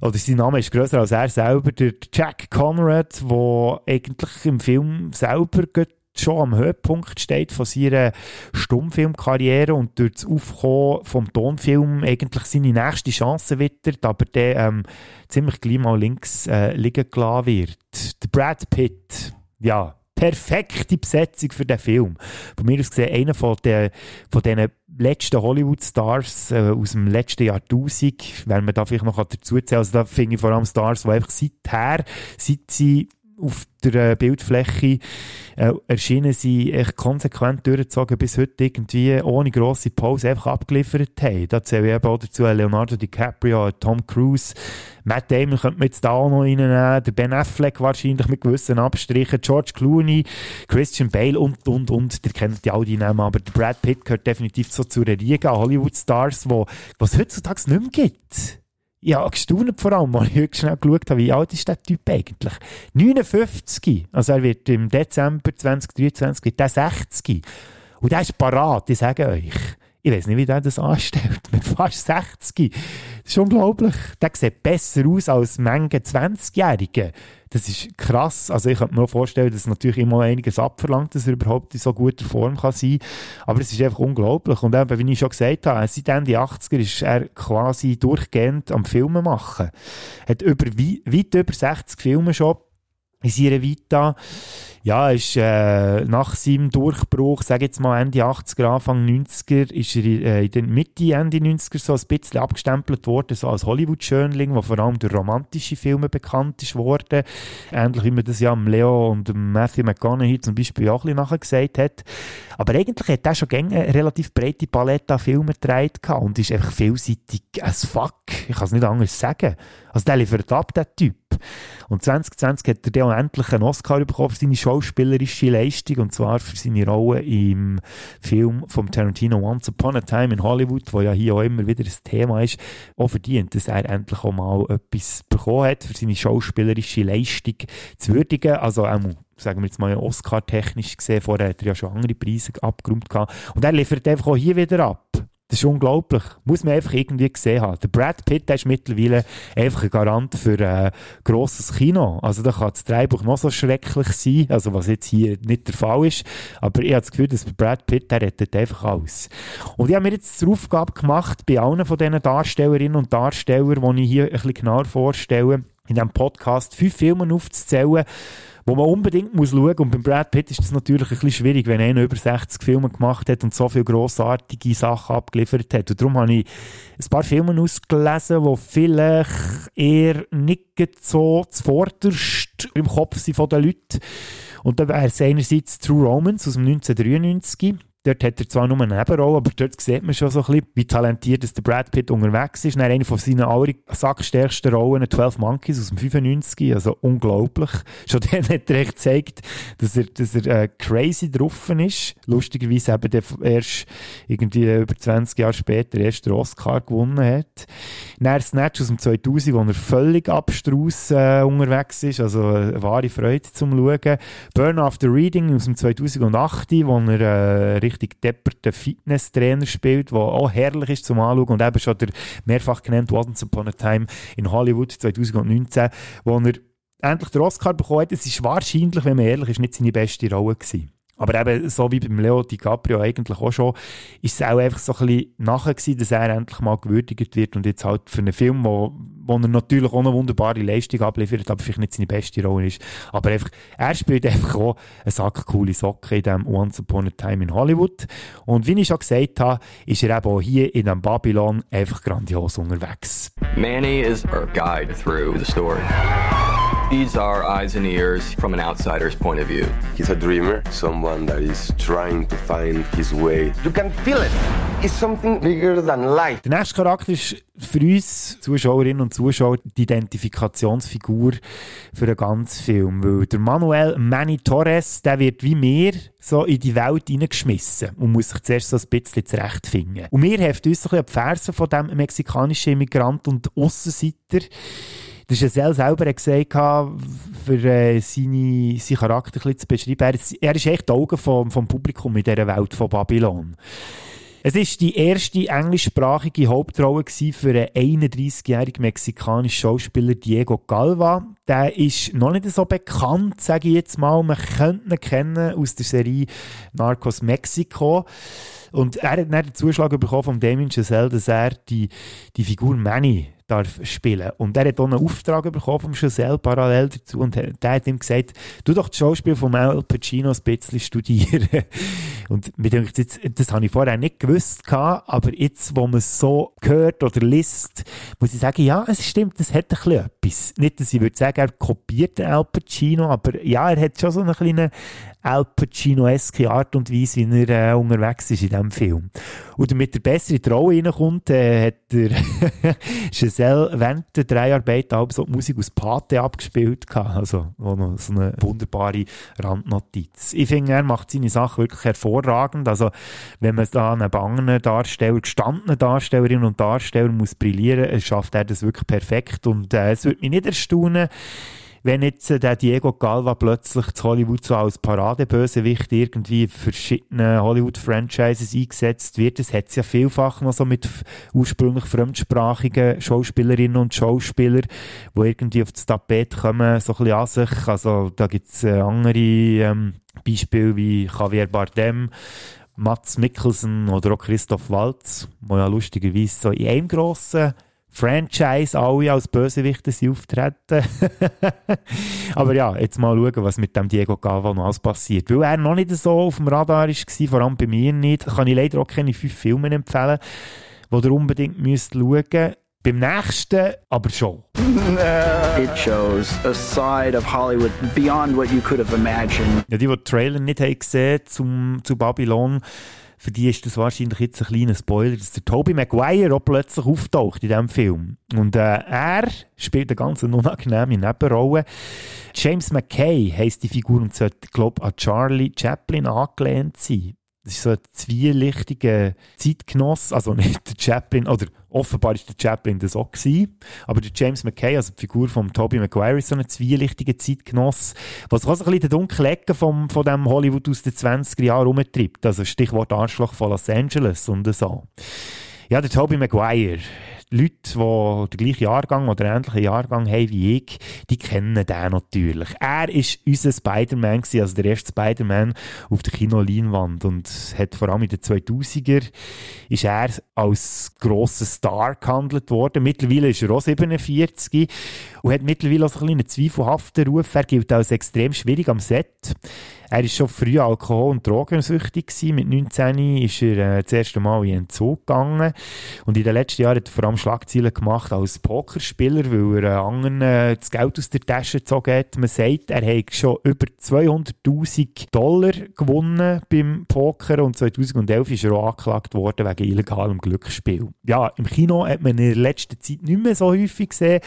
[SPEAKER 9] oder sein Name ist grösser als er selber, der Jack Conrad, der eigentlich im Film selber schon am Höhepunkt steht von seiner Stummfilmkarriere und durch das Aufkommen vom Tonfilm eigentlich seine nächste Chance wittert, aber der ähm, ziemlich gleich mal links äh, liegen gelassen wird. Der Brad Pitt, ja, perfekte Besetzung für den Film. Von mir aus gesehen, einer von, den, von diesen letzten Hollywood-Stars äh, aus dem letzten Jahrtausend, wenn man da vielleicht noch dazu zählen also da finde ich vor allem Stars, die einfach seither, seit sie auf der Bildfläche äh, erschienen sie echt konsequent durchgezogen, bis heute irgendwie ohne grosse Pause einfach abgeliefert haben. Da zähle ich eben auch dazu Leonardo DiCaprio, Tom Cruise, Matt Damon könnte man jetzt da auch noch reinnehmen, der Ben Affleck wahrscheinlich mit gewissen Abstrichen, George Clooney, Christian Bale und, und, und, ihr kennt ja all die Namen, aber der Brad Pitt gehört definitiv so zu der Riege Hollywood-Stars, wo, was heutzutage nicht mehr gibt ja, gestaunt vor allem, als ich heute schnell geschaut habe, wie alt ist der Typ eigentlich? 59. Also er wird im Dezember 2023 wird der 60. Und der ist parat, ich sage euch. Ich weiß nicht, wie der das anstellt. (laughs) Mit fast 60. Das ist unglaublich. Der sieht besser aus als Menge 20-Jährige. Das ist krass. Also ich könnte mir vorstellen, dass natürlich immer einiges abverlangt, dass er überhaupt in so guter Form kann sein kann. Aber es ist einfach unglaublich. Und eben, wie ich schon gesagt habe, seit Ende 80er ist er quasi durchgehend am Filmen machen. Hat über, weit über 60 Filme schon in seiner Vita ja, ist äh, nach seinem Durchbruch, sage jetzt mal Ende 80er, Anfang 90er, ist er äh, in der Mitte, Ende 90er so ein bisschen abgestempelt worden, so als Hollywood-Schönling, der vor allem durch romantische Filme bekannt ist worden. Ähnlich wie man das ja Leo und Matthew McConaughey zum Beispiel auch ein bisschen nachher gesagt hat. Aber eigentlich hat er schon eine relativ breite Palette an Filmen getragen und ist einfach vielseitig as fuck. Ich kann es nicht anders sagen. Also der liefert ab, der Typ. Und 2020 hat er dann endlich einen Oscar bekommen für seine schauspielerische Leistung, und zwar für seine Rolle im Film von Tarantino Once Upon a Time in Hollywood, wo ja hier auch immer wieder ein Thema ist, auch verdient, dass er endlich auch mal etwas bekommen hat, für seine schauspielerische Leistung zu würdigen. Also auch sagen wir jetzt mal Oscar-technisch gesehen, vorher hat er ja schon andere Preise abgeräumt gehabt. Und er liefert einfach auch hier wieder ab. Das ist unglaublich. Muss man einfach irgendwie gesehen haben. Der Brad Pitt ist mittlerweile einfach ein Garant für ein äh, grosses Kino. Also da kann das Drehbuch noch so schrecklich sein, also was jetzt hier nicht der Fall ist. Aber ich habe das Gefühl, dass Brad Pitt, der rettet einfach alles. Und ich habe mir jetzt zur Aufgabe gemacht, bei allen von diesen Darstellerinnen und Darstellern, die ich hier ein bisschen genauer vorstelle, in diesem Podcast fünf Filme aufzuzählen, wo man unbedingt muss schauen muss. Und beim Brad Pitt ist das natürlich ein bisschen schwierig, wenn er über 60 Filme gemacht hat und so viele grossartige Sachen abgeliefert hat. Und darum habe ich ein paar Filme ausgelesen, die vielleicht eher nicht so zuvorderst im Kopf sind von den Leuten. Und da wäre es einerseits True Romance aus dem 1993. Dort hat er zwar nur eine Nebenrolle, aber dort sieht man schon so ein bisschen, wie talentiert der Brad Pitt unterwegs ist. Dann eine von seinen sackstärksten Rollen, 12 Monkeys aus dem 95, also unglaublich. (laughs) Schon dann hat er echt gezeigt, dass er, dass er äh, crazy drauf ist. Lustigerweise eben der erst irgendwie über 20 Jahre später erst den Oscar gewonnen hat. Dann Snatch aus dem 2000, wo er völlig abstrus äh, unterwegs ist, also eine wahre Freude zum Schauen. Burn After Reading aus dem 2008, wo er äh, richtig depperten Fitnesstrainer spielt, der auch herrlich ist zum Anschauen und eben schon der mehrfach genannt Once Upon a Time in Hollywood 2019, wo er endlich den Oscar bekommen hat. Es ist wahrscheinlich, wenn man ehrlich ist, nicht seine beste Rolle gewesen. Aber eben, so wie beim Leo DiCaprio eigentlich auch schon, ist es auch einfach so ein bisschen nachher gewesen, dass er endlich mal gewürdigt wird und jetzt halt für einen Film, wo, wo er natürlich auch eine wunderbare Leistung abliefert, aber vielleicht nicht seine beste Rolle ist. Aber einfach, er spielt einfach auch eine Sack coole Socke in diesem Once Upon a Time in Hollywood. Und wie ich schon gesagt habe, ist er eben auch hier in diesem Babylon einfach grandios unterwegs.
[SPEAKER 13] Manny is our guide through the story. He's our eyes and ears from an outsider's point of view.
[SPEAKER 15] He's a dreamer, someone that is trying to find his way.
[SPEAKER 14] You can feel it. It's something bigger than life.
[SPEAKER 9] Der nächste Charakter ist für uns Zuschauerinnen und Zuschauer die Identifikationsfigur für den ganzen Film. Weil der Manuel Manny Torres, der wird wie mir so in die Welt hineingeschmissen und muss sich zuerst so ein bisschen zurechtfinden. Und wir heften uns so ein bisschen die Fersen von diesem mexikanischen Immigrant und Aussenseiter. Der Giselle selber hat gesagt, für äh, seine, seinen Charakter ein zu beschreiben, er, er ist echt die Augen vom, vom Publikum in dieser Welt von Babylon. Es ist die erste englischsprachige Hauptrolle für einen 31-jährigen mexikanischen Schauspieler Diego Galva. Der ist noch nicht so bekannt, sage ich jetzt mal. Man könnte ihn kennen aus der Serie Narcos Mexico. Und er hat dann den Zuschlag bekommen von Damien Chazelle, dass er die, die Figur Manny darf spielen. Und er hat auch einen Auftrag bekommen vom Chazelle parallel dazu und der hat ihm gesagt, du doch das Schauspiel von Al Pacino ein bisschen studieren. (laughs) und mir denkt, jetzt, das habe ich vorher nicht gewusst, aber jetzt, wo man es so hört oder liest, muss ich sagen, ja, es stimmt, das hat ein bisschen etwas. Nicht, dass ich würde sagen, er kopiert den Al Pacino, aber ja, er hat schon so einen kleinen Al Pacino-eske Art und Weise, wie er äh, unterwegs ist in diesem Film. Und damit er besser in die reinkommt, äh, hat der (laughs) Giselle während der Dreharbeiten auch so die Musik aus Pate abgespielt. Gehabt. Also noch so eine wunderbare Randnotiz. Ich finde, er macht seine Sache wirklich hervorragend. Also wenn man da einen anderen Darsteller, gestandenen Darstellerinnen und Darsteller muss brillieren, schafft er das wirklich perfekt. Und äh, es würde mich nicht erstaunen, wenn jetzt äh, der Diego Galva plötzlich zu Hollywood so als Paradebösewicht irgendwie in verschiedenen Hollywood-Franchises eingesetzt wird, das hat es ja vielfach noch so mit ursprünglich fremdsprachigen Schauspielerinnen und Schauspielern, die irgendwie auf das Tapet kommen, so ein bisschen an sich. Also da gibt es äh, andere ähm, Beispiele wie Javier Bardem, Mats Mikkelsen oder auch Christoph Waltz, wo ja lustigerweise so in einem grossen Franchise alle als Bösewichte sie auftreten. (laughs) Aber ja, jetzt mal schauen, was mit dem Diego Gava noch alles passiert. Weil er noch nicht so auf dem Radar war, vor allem bei mir nicht, kann ich leider auch keine fünf Filme empfehlen, die ihr unbedingt müsst schauen müsst. Beim nächsten aber schon. (laughs)
[SPEAKER 16] It shows a side of Hollywood beyond what you could have imagined.
[SPEAKER 9] Ja, die, die den Trailer nicht haben gesehen zum, zu Babylon, für die ist das wahrscheinlich jetzt ein kleiner Spoiler, dass der Tobey Maguire auch plötzlich auftaucht in diesem Film. Und äh, er spielt eine ganz unangenehme Nebenrolle. James McKay heisst die Figur und sollte, glaube ich, an Charlie Chaplin angelehnt sein. Das ist so ein zwielichtiger Zeitgenoss, also (laughs) nicht der Chaplin, oder offenbar ist der Chaplin das auch gewesen, aber der James McKay, also die Figur von Tobey Maguire, ist so ein zwielichtiger Zeitgenoss, was auch so ein bisschen die dunkle Ecke vom, von dem Hollywood aus den 20er Jahren rumtreibt, also Stichwort Arschloch von Los Angeles und so. Ja, der Tobey Maguire, Leute, die den gleichen Jahrgang oder ähnlichen Jahrgang haben wie ich, die kennen den natürlich. Er ist unser Spider-Man also der erste Spider-Man auf der Kinoleinwand und hat vor allem in den 2000er ist er als grosser Star gehandelt worden. Mittlerweile ist er auch 47 und hat mittlerweile auch so einen zweifelhaften Ruf. Er gilt als extrem schwierig am Set. Er war schon früh alkohol- und drogensüchtig. Gewesen. Mit 19 ist er äh, das erste Mal in Entzug gegangen. Und in den letzten Jahren hat er vor allem Schlagzeilen gemacht als Pokerspieler, weil er anderen äh, das Geld aus der Tasche gezogen hat. Man sagt, er hat schon über 200'000 Dollar gewonnen beim Poker und 2011 ist er auch angeklagt worden wegen illegalem Glücksspiel. Ja, im Kino hat man in der letzten Zeit nicht mehr so häufig gesehen.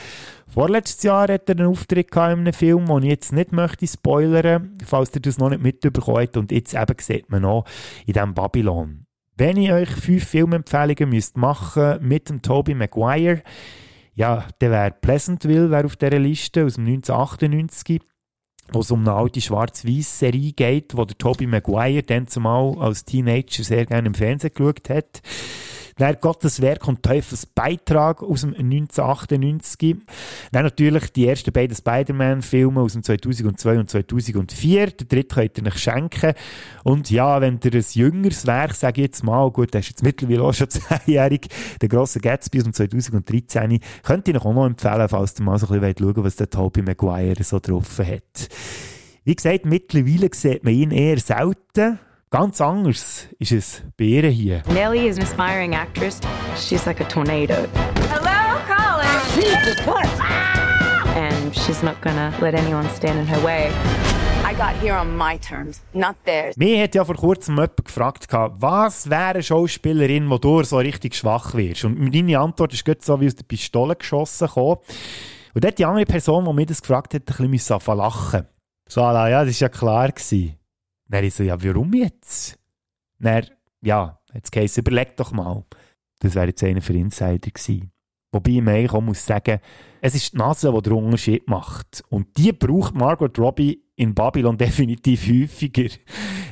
[SPEAKER 9] Vorletztes Jahr hat er einen Auftritt in einem Film, den ich jetzt nicht möchte spoilern, falls ihr das noch nicht mitbekommen habt. Und jetzt eben sieht man noch in diesem Babylon. Wenn ich euch fünf Filmempfehlungen müsst machen mit dem Tobey Maguire, ja, der wäre Pleasantville wär auf dieser Liste aus dem 1998 wo es um eine alte Schwarz-Weiß-Serie geht, wo der Tobey Maguire dann zumal als Teenager sehr gerne im Fernsehen geschaut hat. Dann Gottes Werk und Teufels Beitrag aus dem 1998. Dann natürlich die ersten beiden Spider-Man-Filme aus dem 2002 und 2004. Der dritte könnt ihr euch schenken. Und ja, wenn ihr ein jüngeres Werk, sage ich jetzt mal, gut, der ist jetzt mittlerweile auch schon (laughs) zehnjährig, der grosse Gatsby aus dem 2013, könnt ihr euch auch noch empfehlen, falls ihr mal so ein bisschen schauen was der Tobey Maguire so drauf hat. Wie gesagt, mittlerweile sieht man ihn eher selten. Ganz anders ist es bei ihr hier.
[SPEAKER 12] Nellie is an aspiring actress. She's like a tornado.
[SPEAKER 3] Hello, caller.
[SPEAKER 12] Jesus Christ! And she's not gonna let anyone stand in her way.
[SPEAKER 3] I got here on my terms, not theirs.
[SPEAKER 9] Mir hat ja vor kurzem jemand gefragt, was wäre eine Schauspielerin, wo du so richtig schwach wirst? Und meine Antwort ist gerade so wie aus der Pistole geschossen gekommen. Und dort die andere Person, die mir das gefragt hat, ein bisschen lachen. So, ja, das war ja klar. Gewesen. Dann ich so, ja, warum jetzt? Dann, ja, jetzt heisst überleg doch mal. Das wäre jetzt einer für Insider gewesen. Wobei mir eigentlich auch muss sagen, es ist die Nase, die den Unterschied macht. Und die braucht Margot Robbie in Babylon (laughs) definitiv häufiger.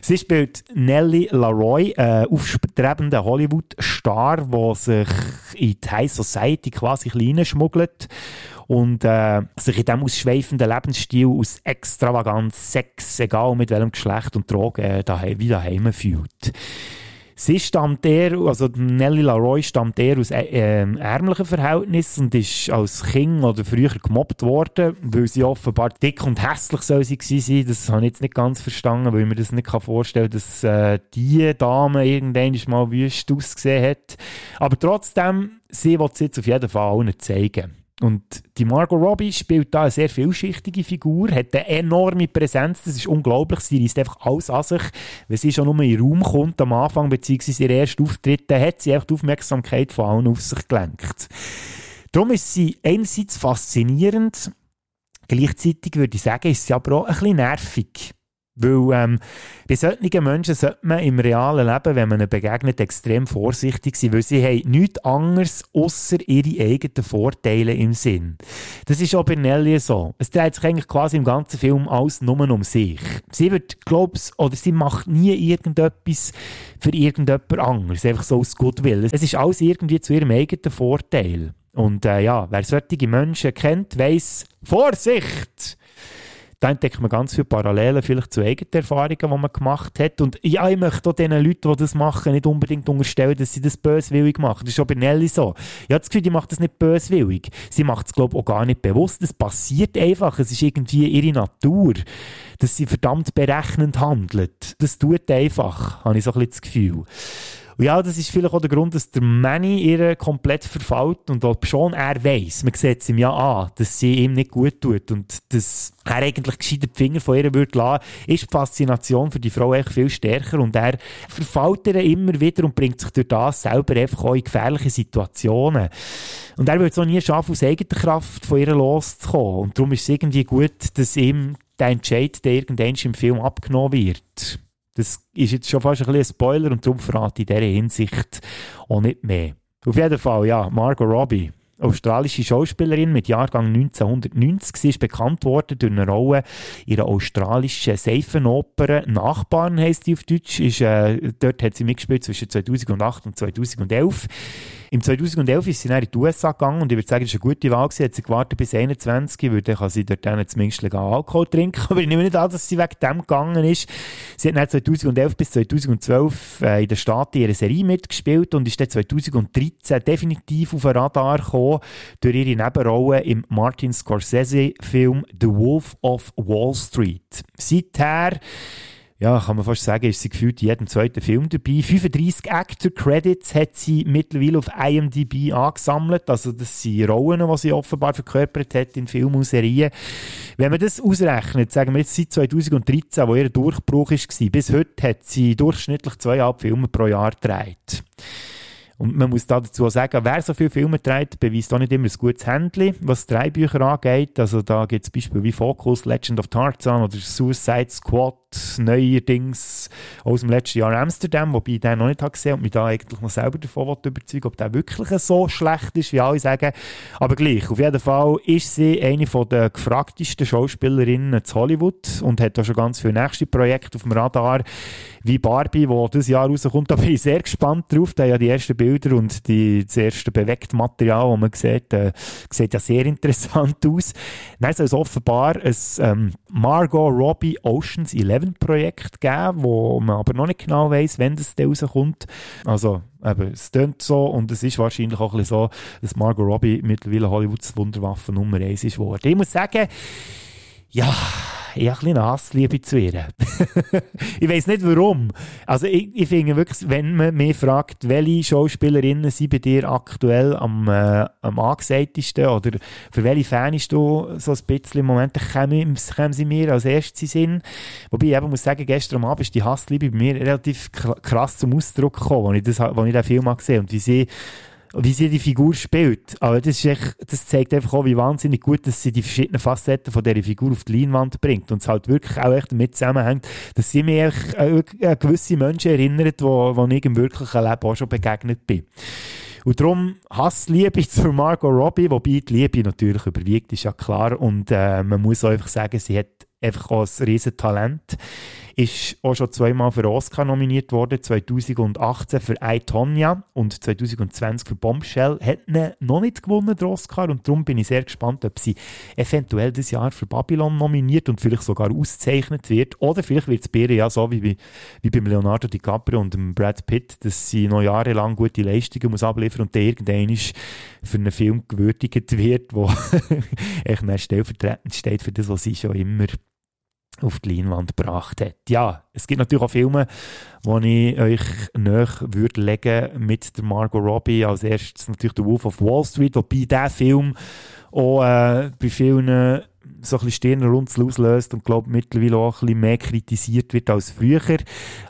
[SPEAKER 9] Sie spielt Nellie Laroy, äh, aufstrebender Hollywood-Star, der sich in die High Society quasi schmuggelt und äh, sich in diesem ausschweifenden Lebensstil aus Extravaganz, Sex, egal mit welchem Geschlecht und Drogen, äh, daheim, wie daheim fühlt. Sie stammt eher, also Nelly Laroy stammt eher aus äh, ähm, ärmlichen Verhältnissen und ist als Kind oder früher gemobbt worden, weil sie offenbar dick und hässlich soll sie gewesen sein. Das habe ich jetzt nicht ganz verstanden, weil ich mir das nicht vorstellen kann, dass äh, die Dame irgendwann mal wüst ausgesehen hat. Aber trotzdem, sie will es jetzt auf jeden Fall allen zeigen. Und die Margot Robbie spielt da eine sehr vielschichtige Figur, hat eine enorme Präsenz, das ist unglaublich, sie reißt einfach alles an sich. Wenn sie schon nur in den Raum kommt am Anfang, beziehungsweise ihr ersten Auftritt, dann hat sie einfach die Aufmerksamkeit von allen auf sich gelenkt. Darum ist sie einerseits faszinierend, gleichzeitig würde ich sagen, ist sie aber auch ein bisschen nervig. Weil ähm, bei solchen Menschen sollte man im realen Leben, wenn man ihnen begegnet, extrem vorsichtig sein, weil sie haben nichts anderes außer ihre eigenen Vorteile im Sinn. Das ist auch bei Nelly so. Es dreht sich eigentlich quasi im ganzen Film alles nur um sich. Sie wird, glaub's, oder sie macht nie irgendetwas für irgendjemand anderes, einfach so aus Goodwill. Es ist alles irgendwie zu ihrem eigenen Vorteil. Und äh, ja, wer solche Menschen kennt, weiss, Vorsicht! Da entdeckt man ganz viele Parallelen vielleicht zu eigenen Erfahrungen, die man gemacht hat. Und ja, ich möchte auch den Leuten, die das machen, nicht unbedingt unterstellen, dass sie das böswillig machen. Das ist auch bei Nelly so. Ich habe das Gefühl, die macht das nicht böswillig. Sie macht es, glaube ich, auch gar nicht bewusst. Es passiert einfach. Es ist irgendwie ihre Natur, dass sie verdammt berechnend handelt. Das tut einfach, habe ich so ein bisschen das Gefühl. Und ja, das ist vielleicht auch der Grund, dass der Manny ihr komplett verfällt und ob schon er weiss, man sieht es ihm ja an, dass sie ihm nicht gut tut und dass er eigentlich gescheiter die Finger von ihr würde lassen, ist die Faszination für die Frau echt viel stärker und er verfällt ihr immer wieder und bringt sich durch das selber einfach auch in gefährliche Situationen. Und er würde es auch nie schaffen, aus eigener Kraft von ihr loszukommen. Und darum ist es irgendwie gut, dass ihm der Entscheid, der irgendwann im Film abgenommen wird. Das ist jetzt schon fast ein bisschen Spoiler und darum verrate ich in dieser Hinsicht auch nicht mehr. Auf jeden Fall, ja, Margot Robbie. Australische Schauspielerin mit Jahrgang 1990. Sie ist bekannt worden durch eine Rolle einer australischen Seifenoper. Nachbarn heisst die auf Deutsch. Ist, äh, dort hat sie mitgespielt zwischen 2008 und 2011. Im 2011 ist sie dann in die USA gegangen und ich würde sagen, das war eine gute Wahl. Sie hat sie gewartet bis 21, weil dann kann sie dort dann zumindest legal Alkohol trinken. (laughs) Aber ich nehme nicht an, dass sie wegen dem gegangen ist. Sie hat dann 2011 bis 2012 äh, in der Staaten ihre Serie mitgespielt und ist dann 2013 definitiv auf den Radar gekommen durch ihre Nebenrolle im Martin Scorsese-Film The Wolf of Wall Street. Seither ja, kann man fast sagen, ist sie gefühlt in jedem zweiten Film dabei. 35 Actor-Credits hat sie mittlerweile auf IMDb angesammelt. Also das sind Rollen, die sie offenbar verkörpert hat in Filmen und Serien. Wenn man das ausrechnet, sagen wir jetzt seit 2013, wo ihr Durchbruch war, bis heute hat sie durchschnittlich zweieinhalb Filme pro Jahr gedreht. Und man muss da dazu sagen, wer so viele Filme trägt, beweist auch nicht immer ein gutes Handling, was drei Bücher angeht. Also da gibt es Beispiele wie Focus, Legend of Tarzan oder Suicide Squad, neuerdings aus dem letzten Jahr Amsterdam, wobei ich den noch nicht gesehen habe und mich da eigentlich noch selber davon überzeugen ob der wirklich so schlecht ist, wie alle sagen. Aber gleich, auf jeden Fall ist sie eine der gefragtesten Schauspielerinnen zu Hollywood und hat da schon ganz viele nächste Projekte auf dem Radar, wie Barbie, wo dieses Jahr rauskommt. (laughs) Da bin ich sehr gespannt drauf. Da ja die ersten Bilder und die, das erste bewegte Material, das man sieht, äh, sieht ja sehr (laughs) interessant aus. Soll es offenbar ein ähm, Margot Robbie Oceans 11 Projekt geben, wo man aber noch nicht genau weiß, wenn das rauskommt. Also eben, es klingt so und es ist wahrscheinlich auch ein bisschen so, dass Margot Robbie mittlerweile Hollywoods Wunderwaffe Nummer 1 ist. Ich muss sagen, ja, ich habe ein bisschen Hassliebe zu (laughs) ihr. ich weiß nicht warum. Also ich, ich finde wirklich, wenn man mich fragt, welche Schauspielerinnen sind bei dir aktuell am, äh, am angesagtesten oder für welche Fan du so ein bisschen im Moment, kommen, kommen sie mir als erstes in Sinn. Wobei ich eben muss sagen, gestern Abend ist die Hassliebe bei mir relativ krass zum Ausdruck gekommen, als ich, das, ich den Film gesehen habe und wie sie wie sie die Figur spielt. Aber das, ist echt, das zeigt einfach auch, wie wahnsinnig gut, dass sie die verschiedenen Facetten von dieser Figur auf die Leinwand bringt. Und es halt wirklich auch echt damit zusammenhängt, dass sie mir an gewisse Menschen erinnert, wo, wo ich im wirklichen Leben auch schon begegnet bin. Und darum Hassliebe zu Margot Robbie, wobei die Liebe natürlich überwiegt, ist ja klar. Und äh, man muss auch einfach sagen, sie hat einfach auch ein riesen. Ist auch schon zweimal für Oscar nominiert worden, 2018 für I, und 2020 für Bombshell. Hat ihn noch nicht gewonnen, der Oscar, und darum bin ich sehr gespannt, ob sie eventuell dieses Jahr für Babylon nominiert und vielleicht sogar ausgezeichnet wird. Oder vielleicht wird es bei ihr ja so wie, bei, wie beim Leonardo DiCaprio und Brad Pitt, dass sie noch jahrelang gute Leistungen muss abliefern und der irgendwann für einen Film gewürdigt wird, wo (laughs) echt stellvertretend steht für das, was sie schon immer auf die Leinwand gebracht hat. Ja, es gibt natürlich auch Filme, die ich euch nach würde legen mit der Margot Robbie. Als erstes natürlich The Wolf of Wall Street, wobei dieser Film auch äh, bei vielen so ein bisschen Stirnrunzel auslöst und glaube mittlerweile auch ein bisschen mehr kritisiert wird als früher.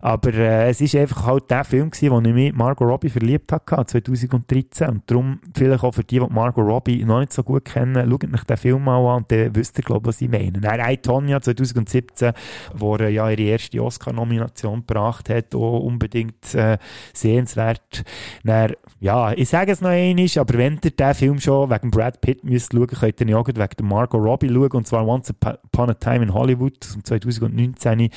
[SPEAKER 9] Aber äh, es ist einfach halt der Film gewesen, wo ich mich Margot Robbie verliebt hatte, 2013. Und darum vielleicht auch für die, die Margot Robbie noch nicht so gut kennen, schaut euch den Film mal an und dann wisst ihr, glaube was ich meine. Dann I, Tonya 2017, wo er ja ihre erste Oscar-Nomination gebracht hat, auch unbedingt äh, sehenswert. Dann, ja, ich sage es noch einmal, aber wenn ihr den Film schon wegen Brad Pitt müsst schauen, könnt ihr ihn auch wegen Margot Robbie schauen und zwar Once Upon a Time in Hollywood 2019,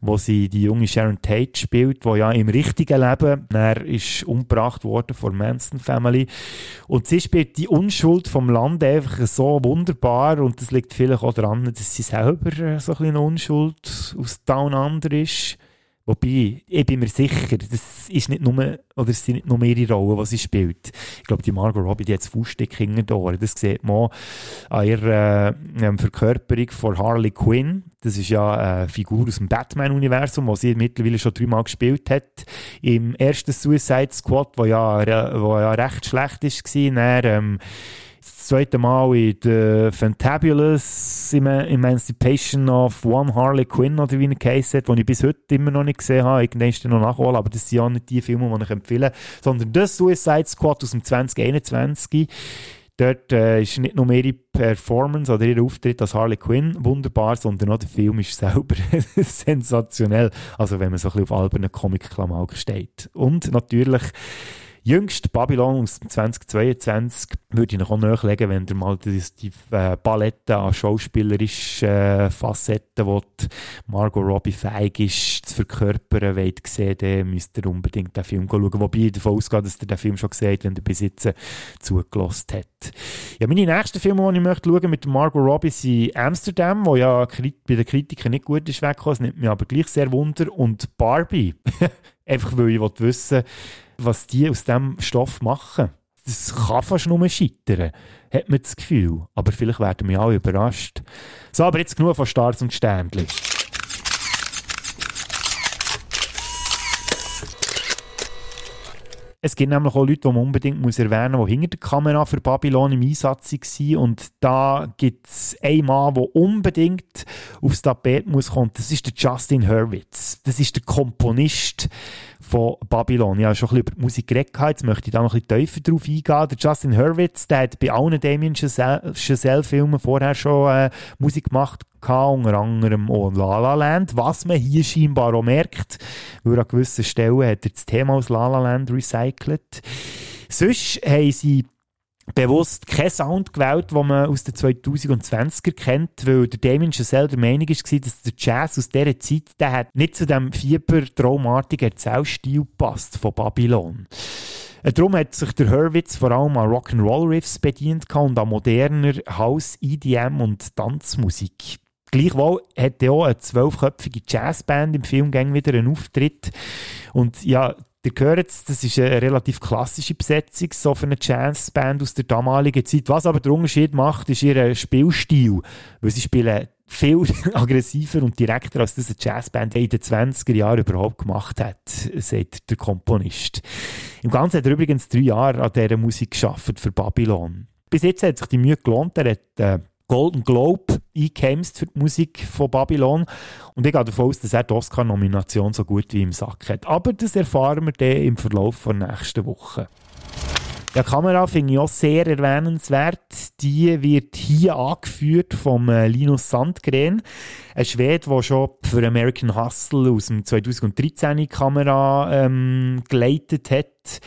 [SPEAKER 9] wo sie die junge Sharon Tate spielt, die ja im richtigen Leben er ist umgebracht worden von Manson Family. Und sie spielt die Unschuld vom Land einfach so wunderbar und das liegt vielleicht auch daran, dass sie selber so ein bisschen Unschuld aus Down Under ist Wobei, ich bin mir sicher, das ist nicht nur, oder es sind nicht nur ihre Rollen, die sie spielt. Ich glaube, die Margot Robbie, die hat das Fauststück hinter den. Das sieht man an ihrer äh, Verkörperung von Harley Quinn. Das ist ja eine Figur aus dem Batman-Universum, die sie mittlerweile schon dreimal gespielt hat. Im ersten Suicide Squad, wo ja, wo ja recht schlecht war, zweite Mal in The Fantabulous Emancipation of One Harley Quinn oder wie er geheißen hat, den ich bis heute immer noch nicht gesehen habe. Irgendwann ist noch nachholen, aber das sind ja nicht die Filme, die ich empfehle, sondern das Suicide Squad aus dem 2021. Dort äh, ist nicht nur ihre Performance oder ihr Auftritt als Harley Quinn wunderbar, sondern auch der Film ist (laughs) selber sensationell. Also wenn man so ein bisschen auf albernen Comic-Klamauk steht. Und natürlich Jüngst Babylon aus 2022 würde ich noch nachlegen, wenn ihr mal die, die äh, Palette an schauspielerischen äh, Facetten, wo Margot Robbie fähig ist zu verkörpern, wollt sehen, dann müsst ihr unbedingt den Film schauen. Wobei ich davon ausgehe, dass ihr den Film schon gesehen habt, wenn ihr bis jetzt zugelassen habt. Ja, meine nächsten Filme, die ich möchte schauen mit Margot Robbie sind Amsterdam, wo ja bei den Kritikern nicht gut ist weggekommen, es nimmt mich aber gleich sehr Wunder, und Barbie. (laughs) Einfach weil ich wissen will, was die aus diesem Stoff machen. Das kann fast nur scheitern, hat man das Gefühl. Aber vielleicht werden wir alle überrascht. So, aber jetzt genug von Stars und Sternchen. Es gibt nämlich auch Leute, die man unbedingt muss erwähnen muss, die hinter der Kamera für Babylon im Einsatz waren. Und da gibt es einen Mann, der unbedingt aufs Tapet muss kommen. Das ist der Justin Hurwitz. Das ist der Komponist von Babylon. Ich habe schon ein bisschen über die Musik geredet, jetzt möchte ich da noch ein bisschen tiefer drauf eingehen. Der Justin Hurwitz, der hat bei allen Damien Chazelle-Filmen vorher schon äh, Musik gemacht, unter anderem auch La La Land, was man hier scheinbar auch merkt, weil an gewissen Stellen hat er das Thema aus La La Land recycelt. Sonst haben sie bewusst keinen Sound gewählt, den man aus den 2020er kennt, weil der Damien Chazelle der Meinung war, dass der Jazz aus dieser Zeit der hat nicht zu dem fiebertraumartigen Erzählstil passt von Babylon. Äh, darum hat sich der Hurwitz vor allem an Rock'n'Roll-Riffs bedient und an moderner House, EDM und Tanzmusik. Gleichwohl hat er auch eine zwölfköpfige Jazzband im Film wieder einen Auftritt. Und ja, Ihr hört es, das ist eine relativ klassische Besetzung so für eine Jazzband aus der damaligen Zeit. Was aber der Unterschied macht, ist ihr Spielstil. Weil sie spielen viel (laughs) aggressiver und direkter, als das eine Jazzband in den 20er Jahren überhaupt gemacht hat, sagt der Komponist. Im Ganzen hat er übrigens drei Jahre an dieser Musik geschafft für Babylon. Bis jetzt hat sich die Mühe gelohnt. Er hat äh, Golden Globe eingekämpft für die Musik von Babylon. Und ich gehe davon aus, dass er die Oscar-Nomination so gut wie im Sack hat. Aber das erfahren wir dann im Verlauf der nächsten Woche. Die Kamera finde ich auch sehr erwähnenswert. Die wird hier angeführt vom äh, Linus Sandgren, ein Schwede, der schon für American Hustle aus dem 2013 die Kamera ähm, geleitet hat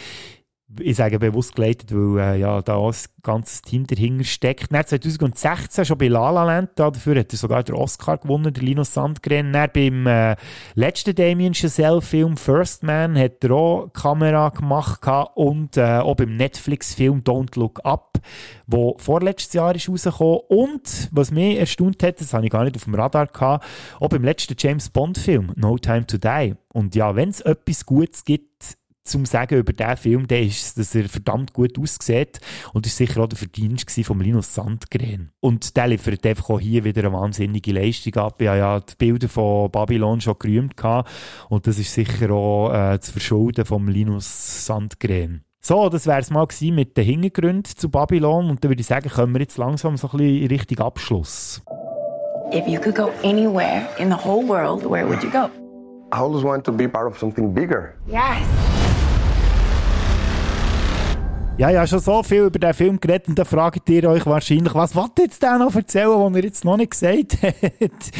[SPEAKER 9] ich sage bewusst geleitet, weil äh, ja, da ein ganzes Team dahinter steckt. Dann 2016 schon bei La La Land, da, dafür hat er sogar den Oscar gewonnen, der Linus Sandgren. Dann beim äh, letzten Damien Chazelle-Film First Man hat er auch Kamera gemacht und äh, auch beim Netflix-Film Don't Look Up, wo vorletztes Jahr ist rausgekommen. Und was mich erstaunt hat, das habe ich gar nicht auf dem Radar gehabt, auch beim letzten James Bond-Film No Time to Die. Und ja, wenn es etwas Gutes gibt, zum Sagen über diesen Film, der ist, dass er verdammt gut aussieht und ist sicher auch der Verdienst von Linus Sandgren. Und der liefert einfach auch hier wieder eine wahnsinnige Leistung ab. Ich habe ja die Bilder von Babylon schon gerühmt gehabt und das ist sicher auch äh, zu verschulden von Linus Sandgren. So, das wäre es mal mit den Hintergründen zu Babylon und dann würde ich sagen, kommen wir jetzt langsam so ein bisschen in Richtung Abschluss.
[SPEAKER 11] If you could go anywhere in the whole world, where would you go?
[SPEAKER 15] I always want to be part of something bigger.
[SPEAKER 11] Yes.
[SPEAKER 9] Ja, ja, schon so viel über den Film geredet und da fragt ihr euch wahrscheinlich, was wollt ihr jetzt noch erzählen, was ihr jetzt noch nicht gesagt (laughs) habt?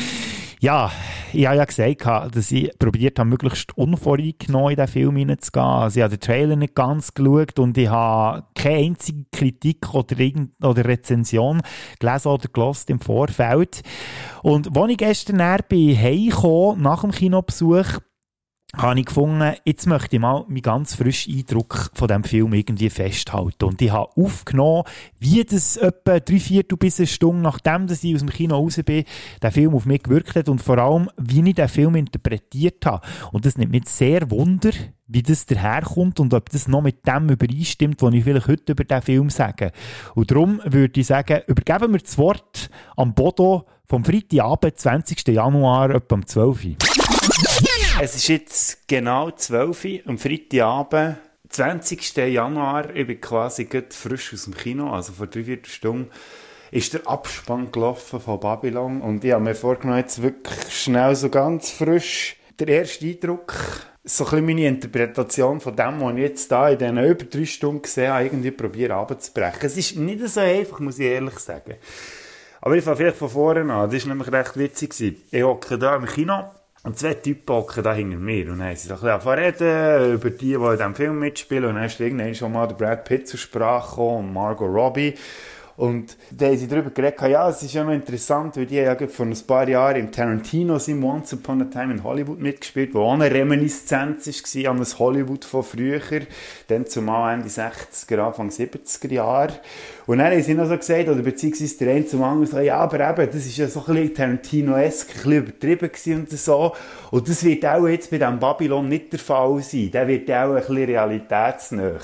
[SPEAKER 9] ja, ich habe ja gesagt, dass ich probiert habe, möglichst unvoreingenommen in den Film hineinzugehen. Also ich habe den Trailer nicht ganz geschaut und ich habe keine einzige Kritik oder, oder Rezension gelesen oder gelost im Vorfeld. Und als ich gestern bin, heimgekommen, nach dem Kinobesuch, habe ich gefunden, jetzt möchte ich mal meinen ganz frischen Eindruck von diesem Film irgendwie festhalten. Und ich habe aufgenommen, wie das etwa drei Viertel bis eine Stunde nachdem dass ich aus dem Kino raus bin, der Film auf mich gewirkt hat und vor allem, wie ich den Film interpretiert habe. Und das nimmt mich sehr Wunder, wie das daherkommt und ob das noch mit dem übereinstimmt, was ich vielleicht heute über diesen Film sage. Und darum würde ich sagen, übergeben wir das Wort am Bodo vom Freitagabend, 20. Januar, etwa um 12 Uhr. Es ist jetzt genau 12 Uhr am Freitagabend, 20. Januar. Ich bin quasi frisch aus dem Kino, also vor drei, vier Stunden ist der Abspann gelaufen von Babylon und ich habe mir vorgenommen, jetzt wirklich schnell so ganz frisch der erste Eindruck, so ein bisschen meine Interpretation von dem, was ich jetzt da in diesen über drei Stunden gesehen habe, irgendwie probiere abzubrechen. Es ist nicht so einfach, muss ich ehrlich sagen. Aber ich fange vielleicht von vorne an. Das war nämlich recht witzig. Ich hocke da im Kino und zwei Typen hocken da hinter mir. Und haben so ein bisschen reden über die, die in diesem Film mitspielen. Und dann ist irgendwann schon mal Brad Pitt zur Sprache gekommen und Margot Robbie. Und da haben sie darüber geredet, ja, es ist ja noch interessant, weil die ja vor ein paar Jahren im Tarantino im Once Upon a Time in Hollywood mitgespielt, wo auch eine Reminiszenz war an das Hollywood von früher, dann zumal Ende 60er, Anfang 70er Jahre. Und dann haben sie noch so gesagt, oder beziehungsweise der eine zum anderen so, ja, aber eben, das ist ja so ein bisschen Tarantino-esk, ein bisschen übertrieben gewesen und so. Und das wird auch jetzt bei diesem Babylon nicht der Fall sein. Der wird auch ein bisschen realitätsnäher.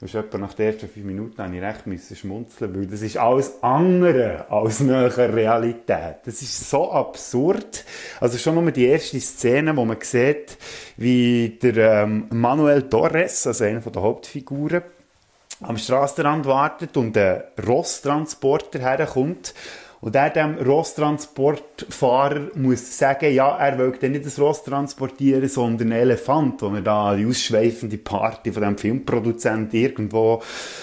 [SPEAKER 9] Und etwa nach den ersten fünf Minuten habe ich recht müssen schmunzeln, weil das ist alles andere als näher Realität. Das ist so absurd. Also schon nur die erste Szene, wo man sieht, wie der ähm, Manuel Torres, also einer der Hauptfiguren, am Straßenrand wartet und der Rosstransporter herkommt und er dem Rosstransportfahrer muss sagen, ja, er will dann nicht das Ross transportieren, sondern einen Elefant, den er da die ausschweifende Party von dem Filmproduzent irgendwo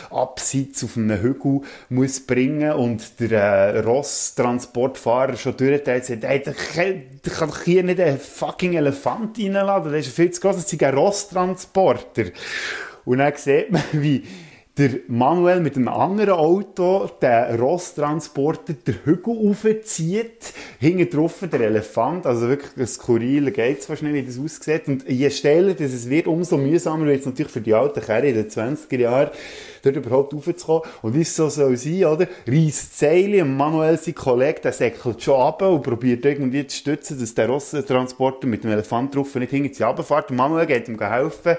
[SPEAKER 9] abseits auf einem Hügel muss bringen und der äh, Rosstransportfahrer schon durchdreht sagt, hey, da kann, doch hier nicht einen fucking Elefant reinladen, das ist viel zu groß, das ist ein Rosstransporter. Und dann sieht man, wie der Manuel mit einem anderen Auto den Rosstransporter den Hügel aufzieht, hinten drauf der Elefant, also wirklich ein skurriler geht's wahrscheinlich, wie das aussieht. Und je schneller dass es wird, umso mühsamer wird es natürlich für die alten Kerre in den 20er Jahren, dort überhaupt raufzukommen. Und wie es so soll sein, oder? Reisst Seile und Manuel, sein Kollege, der säckelt schon ab und probiert irgendwie zu stützen, dass der Rosstransporter mit dem Elefant drauf nicht hinter sie runterfährt. Manuel geht ihm helfen.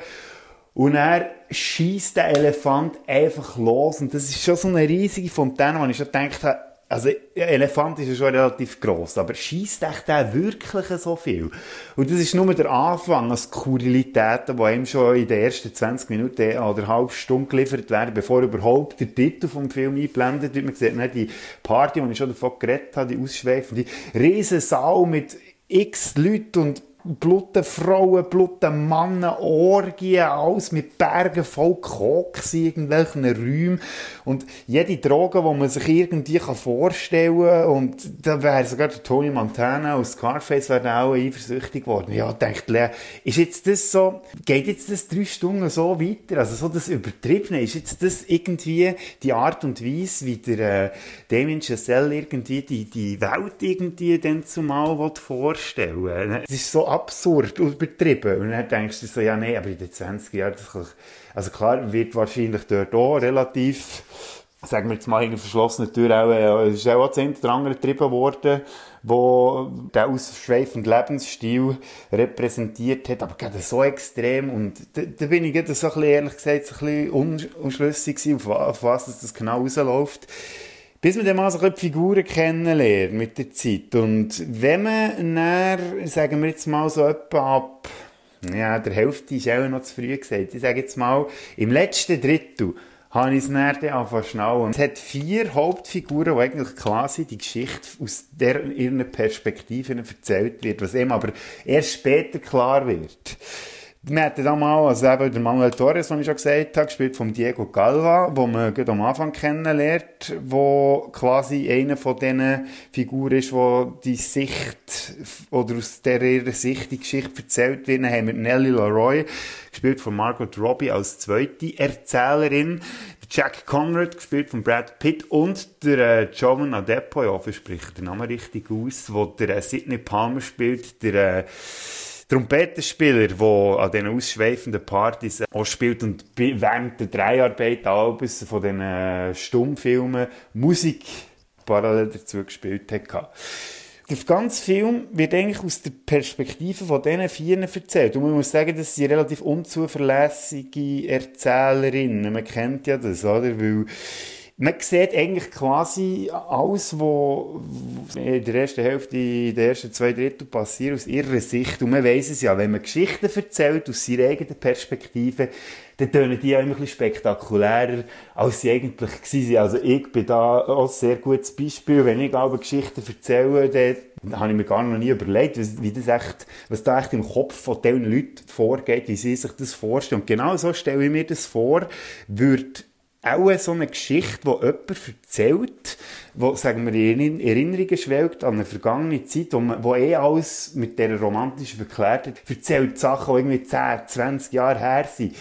[SPEAKER 9] Und er schießt der Elefant einfach los. Und das ist schon so eine riesige Fontäne, wo ich schon gedacht habe, also, Elefant ist ja schon relativ gross, aber schießt echt der wirklich so viel? Und das ist nur der Anfang an Skurrilitäten, die ihm schon in den ersten 20 Minuten oder eine halbe Stunde geliefert werden, bevor überhaupt der Titel vom Film eingeblendet wird. Man sieht nicht die Party, die ich schon davon geredet habe, die ausschweifende Riesensaal mit x Leuten und bluten Frauen, bluten Männer, Orgien, alles mit Bergen voll Koks in irgendwelchen Räumen. Und jede Droge, die man sich irgendwie vorstellen kann, und da wäre sogar der Tony Montana aus Scarface wäre auch eifersüchtig geworden. Ja, denkt Lea, ist jetzt das so, geht jetzt das drei Stunden so weiter? Also so das Übertriebene, ist jetzt das irgendwie die Art und Weise, wie der äh, Damien Chazelle irgendwie die, die Welt irgendwie dann zumal vorstellen Es ist so absurd übertrieben. Und dann denkst du so, ja, nee, aber in den 20 Jahren, das kann, also klar, wird wahrscheinlich dort auch relativ, sagen wir jetzt mal, in einer verschlossenen Tür auch, äh, ist auch ein Drang getrieben worden, wo der ausschweifende Lebensstil repräsentiert hat, aber gerade so extrem. Und da, da bin ich so ein bisschen, ehrlich gesagt, so ein bisschen unschlüssig gewesen, auf, auf was das genau rausläuft bis man dann mal so die Figuren kennenlernt mit der Zeit. Und wenn man dann, sagen wir jetzt mal so etwa ab, ja, der Hälfte ist auch noch zu früh gesagt. Ich sage jetzt mal, im letzten Drittel habe ich es dann angefangen schnell. Es hat vier Hauptfiguren, die eigentlich klar sind, die Geschichte aus der, ihren Perspektiven erzählt wird, was eben aber erst später klar wird. Wir hatten da mal, also eben der Manuel Torres, den ich schon gesagt habe, gespielt von Diego Galva, wo man gerade am Anfang kennenlernt, wo quasi einer von diesen Figuren ist, wo die Sicht, oder aus der ihrer Sicht die Geschichte erzählt wird. Dann haben wir Nelly Leroy, gespielt von Margot Robbie als zweite Erzählerin. Jack Conrad, gespielt von Brad Pitt und der äh, Jovan Adepo, ich spreche den Namen richtig aus, wo der äh, Sidney Palmer spielt, der äh, Trompetenspieler, der an diesen ausschweifenden Partys auch spielt und während der Dreiarbeit Albus von diesen äh, Stummfilmen Musik parallel dazu gespielt hat. Der ganze Film wird eigentlich aus der Perspektive von diesen Vieren erzählt. Und man muss sagen, das sind relativ unzuverlässige Erzählerinnen. Man kennt ja das, oder? Weil man sieht eigentlich quasi alles, was in der ersten Hälfte, in den ersten zwei Drittel passiert, aus ihrer Sicht. Und man weiss es ja, wenn man Geschichten erzählt, aus seiner eigenen Perspektive, dann tönen die auch immer ein bisschen spektakulärer, als sie eigentlich waren. Also ich bin da auch ein sehr gutes Beispiel. Wenn ich aber Geschichten erzähle, dann habe ich mir gar noch nie überlegt, wie das echt, was da echt im Kopf von diesen Leuten vorgeht, wie sie sich das vorstellen. Und genau so stelle ich mir das vor, würde auch so eine Geschichte, die jemand erzählt, wo, sagen wir, in Erinnerungen schwelgt an eine vergangene Zeit, wo, man, wo eh alles mit dieser romantischen Verklärtheit erzählt Sachen, die irgendwie 10, 20 Jahre her sind.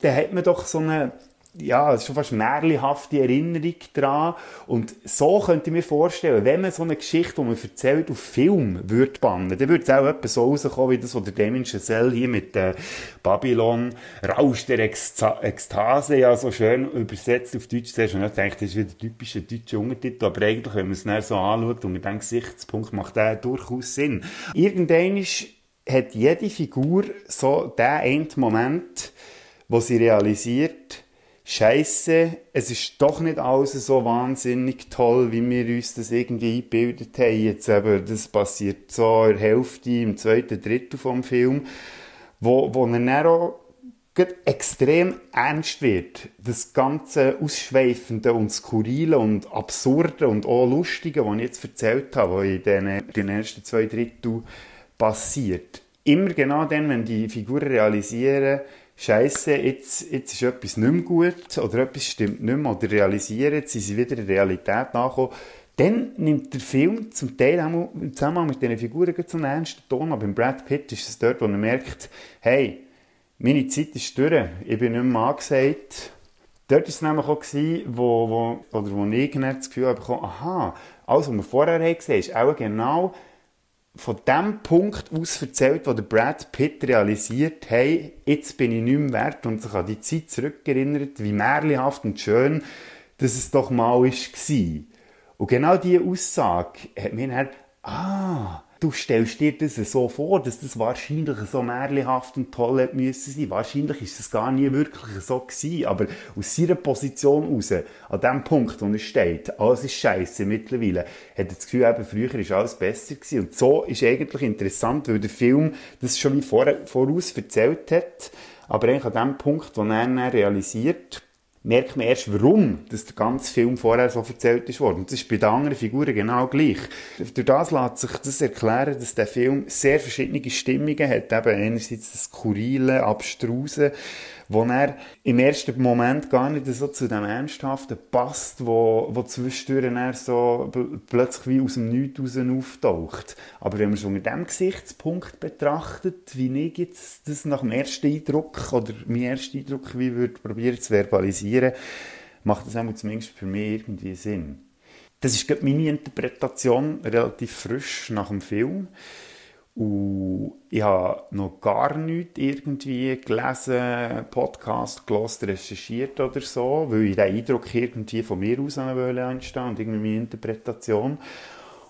[SPEAKER 9] Dann hat man doch so eine, ja, es ist schon fast märchenhafte Erinnerung dran. Und so könnte ich mir vorstellen, wenn man so eine Geschichte, die man erzählt, auf Film würde bannen, dann würde es auch etwas so rauskommen, wie das, was der Damien Chazelle hier mit äh, Babylon, Rausch der Eksta Ekstase, ja, so schön übersetzt auf Deutsch. Zuerst und ich dachte, das ist wieder typischer deutscher Untertitel, aber eigentlich, wenn man es dann so anschaut, und mit diesem Gesichtspunkt macht der durchaus Sinn. Irgendwann hat jede Figur so den einen Moment, wo sie realisiert, Scheiße, es ist doch nicht alles so wahnsinnig toll, wie wir uns das irgendwie eingebildet haben. Jetzt eben, das passiert so in der Hälfte, im zweiten Drittel vom Film, wo, wo er dann auch extrem ernst wird. Das ganze Ausschweifende und Skurrile und Absurde und auch Lustige, was ich jetzt erzählt habe, was in den, den ersten zwei Drittel passiert. Immer genau dann, wenn die Figuren realisieren, Scheiße, jetzt, jetzt ist etwas nicht mehr gut oder etwas stimmt nicht mehr oder realisieren, jetzt sind sie wieder der Realität nachgekommen, dann nimmt der Film zum Teil auch im Zusammenhang mit diesen Figuren so einen ernsten Ton, aber bei Brad Pitt ist es dort, wo er merkt, hey, meine Zeit ist durch, ich bin nicht mehr angesagt. Dort war es nämlich auch, wo, wo, oder wo ich das Gefühl habe, aha, alles, was wir vorher gesehen haben, ist auch genau von dem Punkt aus erzählt, wo der Brad Pitt realisiert, hey, jetzt bin ich nicht mehr wert und sich an die Zeit zurückerinnert, wie märchenhaft und schön, dass es doch mal war. Und genau diese Aussage hat mir dann, ah, du stellst dir das so vor, dass das wahrscheinlich so märchenhaft und toll müssen sein. Wahrscheinlich ist es gar nie wirklich so gewesen, aber aus seiner Position heraus, an dem Punkt, wo er steht, alles ist scheiße mittlerweile, hat er das Gefühl, eben, früher ist alles besser gewesen. Und so ist eigentlich interessant, weil der Film das schon wie voraus erzählt hat, aber eigentlich an dem Punkt, wo er dann realisiert, merkt man erst, warum dass der ganze Film vorher so erzählt ist worden. Und das ist bei den anderen Figuren genau gleich. Durch das lässt sich das erklären, dass der Film sehr verschiedene Stimmungen hat. Eben einerseits das Skurrile, Abstruse, wo er im ersten Moment gar nicht so zu dem Ernsthaften passt, wo, wo zwischendurch er so plötzlich wie aus dem Nichts raus auftaucht. Aber wenn man es unter diesem Gesichtspunkt betrachtet, wie ich jetzt das nach dem ersten Eindruck oder mein erster Eindruck wie würde probieren zu verbalisieren, macht das auch zumindest für mich irgendwie Sinn. Das ist meine Interpretation relativ frisch nach dem Film. Und ich habe noch gar nichts irgendwie gelesen, Podcast gelesen, recherchiert oder so, weil ich den Eindruck irgendwie von mir aus entstehen und irgendwie meine Interpretation.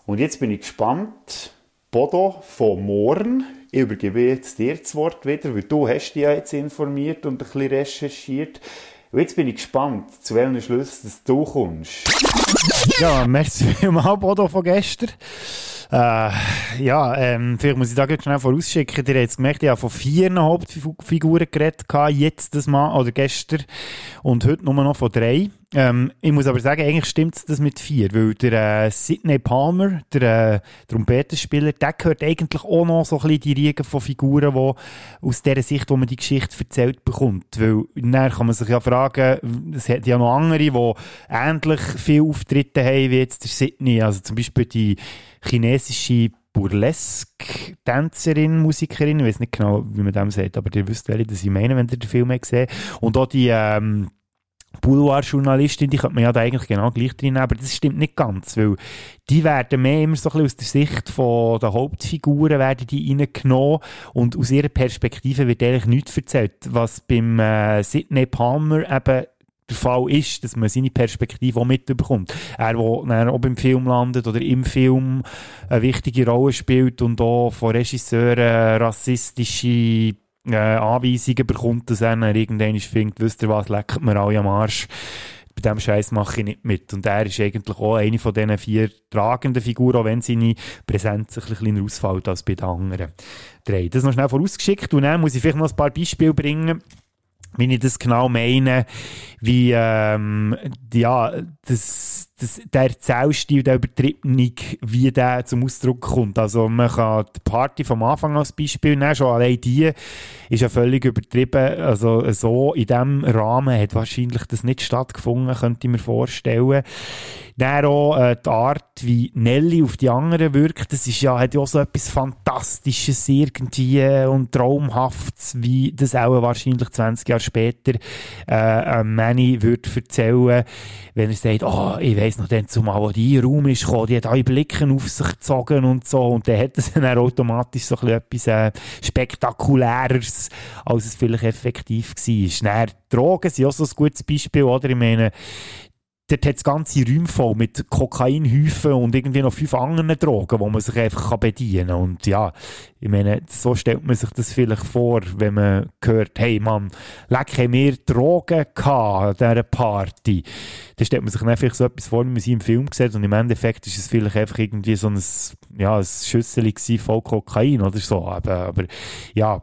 [SPEAKER 9] Und jetzt bin ich gespannt. Bodo von morgen. Ich übergebe jetzt dir das Wort wieder, weil du hast dich ja jetzt informiert und ein bisschen recherchiert. Und jetzt bin ich gespannt, zu welchen Schlüssen du kommst. Ja, merci vielmals, Bodo von gestern. Äh, ja, ähm, vielleicht muss ich da schnell vorausschicken. Ihr habt gemerkt, ich habe von vier Hauptfiguren geredet, jetzt das Mal, oder gestern, und heute nur noch von drei. Ähm, ich muss aber sagen, eigentlich stimmt das mit vier, weil der äh, Sidney Palmer, der äh, Trompetenspieler, der gehört eigentlich auch noch so ein bisschen die Riege von Figuren, die aus der Sicht, wo man die Geschichte erzählt bekommt. Weil dann kann man sich ja fragen, es hat ja noch andere, die ähnlich viele Auftritte haben wie jetzt der Sidney. Also zum Beispiel die chinesische Burlesque-Tänzerin, Musikerin, ich weiß nicht genau, wie man dem sagt, aber ihr wisst, welche das ich meine, wenn ihr den Film gesehen Und auch die ähm, Boulevard-Journalistin, die könnte man ja da eigentlich genau gleich drin aber das stimmt nicht ganz, weil die werden mehr immer so ein bisschen aus der Sicht von der Hauptfiguren werden die reingenommen und aus ihrer Perspektive wird eigentlich nichts erzählt, was beim äh, Sidney Palmer eben der Fall ist, dass man seine Perspektive auch mitbekommt. Er, der auch im Film landet oder im Film eine wichtige Rolle spielt und auch von Regisseuren rassistische äh, Anweisungen bekommt, dass er irgendwann findet, wisst ihr was, leckt mir alle am Arsch. Bei diesem Scheiß mache ich nicht mit. Und er ist eigentlich auch eine von diesen vier tragenden Figuren, auch wenn seine Präsenz ein bisschen ausfällt als bei den anderen drei. Das noch schnell vorausgeschickt und dann muss ich vielleicht noch ein paar Beispiele bringen, wie ich das genau meine, wie, ähm, ja, das, das, der Erzählstil, der Übertriebene, wie der zum Ausdruck kommt. Also man kann die Party vom Anfang als Beispiel nehmen, schon allein die ist ja völlig übertrieben. Also so in diesem Rahmen hat wahrscheinlich das nicht stattgefunden, könnte ich mir vorstellen. Dann auch äh, die Art, wie Nelly auf die anderen wirkt, das ist ja, hat ja auch so etwas Fantastisches irgendwie und Traumhaftes, wie das auch wahrscheinlich 20 Jahre später äh, Manny würde erzählen, wenn er sagt, oh, ich weiss noch, dann zumal, wo die Raum ist gekommen, die hat alle Blicken auf sich gezogen und so, und dann hat es (laughs) dann automatisch so ein etwas äh, Spektakuläres, als es vielleicht effektiv war. Dann, Drogen sind auch so ein gutes Beispiel, oder? Ich meine, dort hat es ganze Räume voll mit Kokainhäufen und irgendwie noch fünf anderen Drogen, wo man sich einfach bedienen kann. Und ja, ich meine, so stellt man sich das vielleicht vor, wenn man hört, hey Mann, leck, haben wir Drogen gehabt an dieser Party. Dann stellt man sich dann vielleicht so etwas vor, wie man sie im Film sieht und im Endeffekt ist es vielleicht einfach irgendwie so ein, ja, ein Schüssel voll Kokain oder so. Aber, aber ja,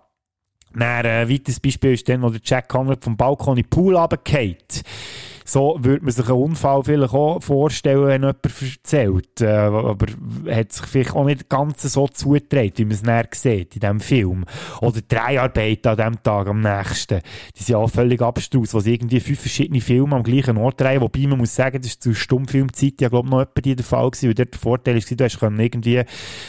[SPEAKER 9] ein äh, weiteres Beispiel ist dann, wo der Jack Conrad vom Balkon in den Pool runtergeht so würde man sich einen Unfall vielleicht auch vorstellen, wenn jemand erzählt. Äh, aber hat sich vielleicht auch nicht ganz so zugetragen, wie man es näher sieht in diesem Film. Oder drei Arbeiten an diesem Tag, am nächsten. Die sind auch völlig abstrus, sie irgendwie fünf verschiedene Filme am gleichen Ort drehen, wobei man muss sagen, das ist zu Stummfilmzeit ja, glaube ich, noch etwa der Fall gewesen, weil dort der Vorteil ist, du hast irgendwie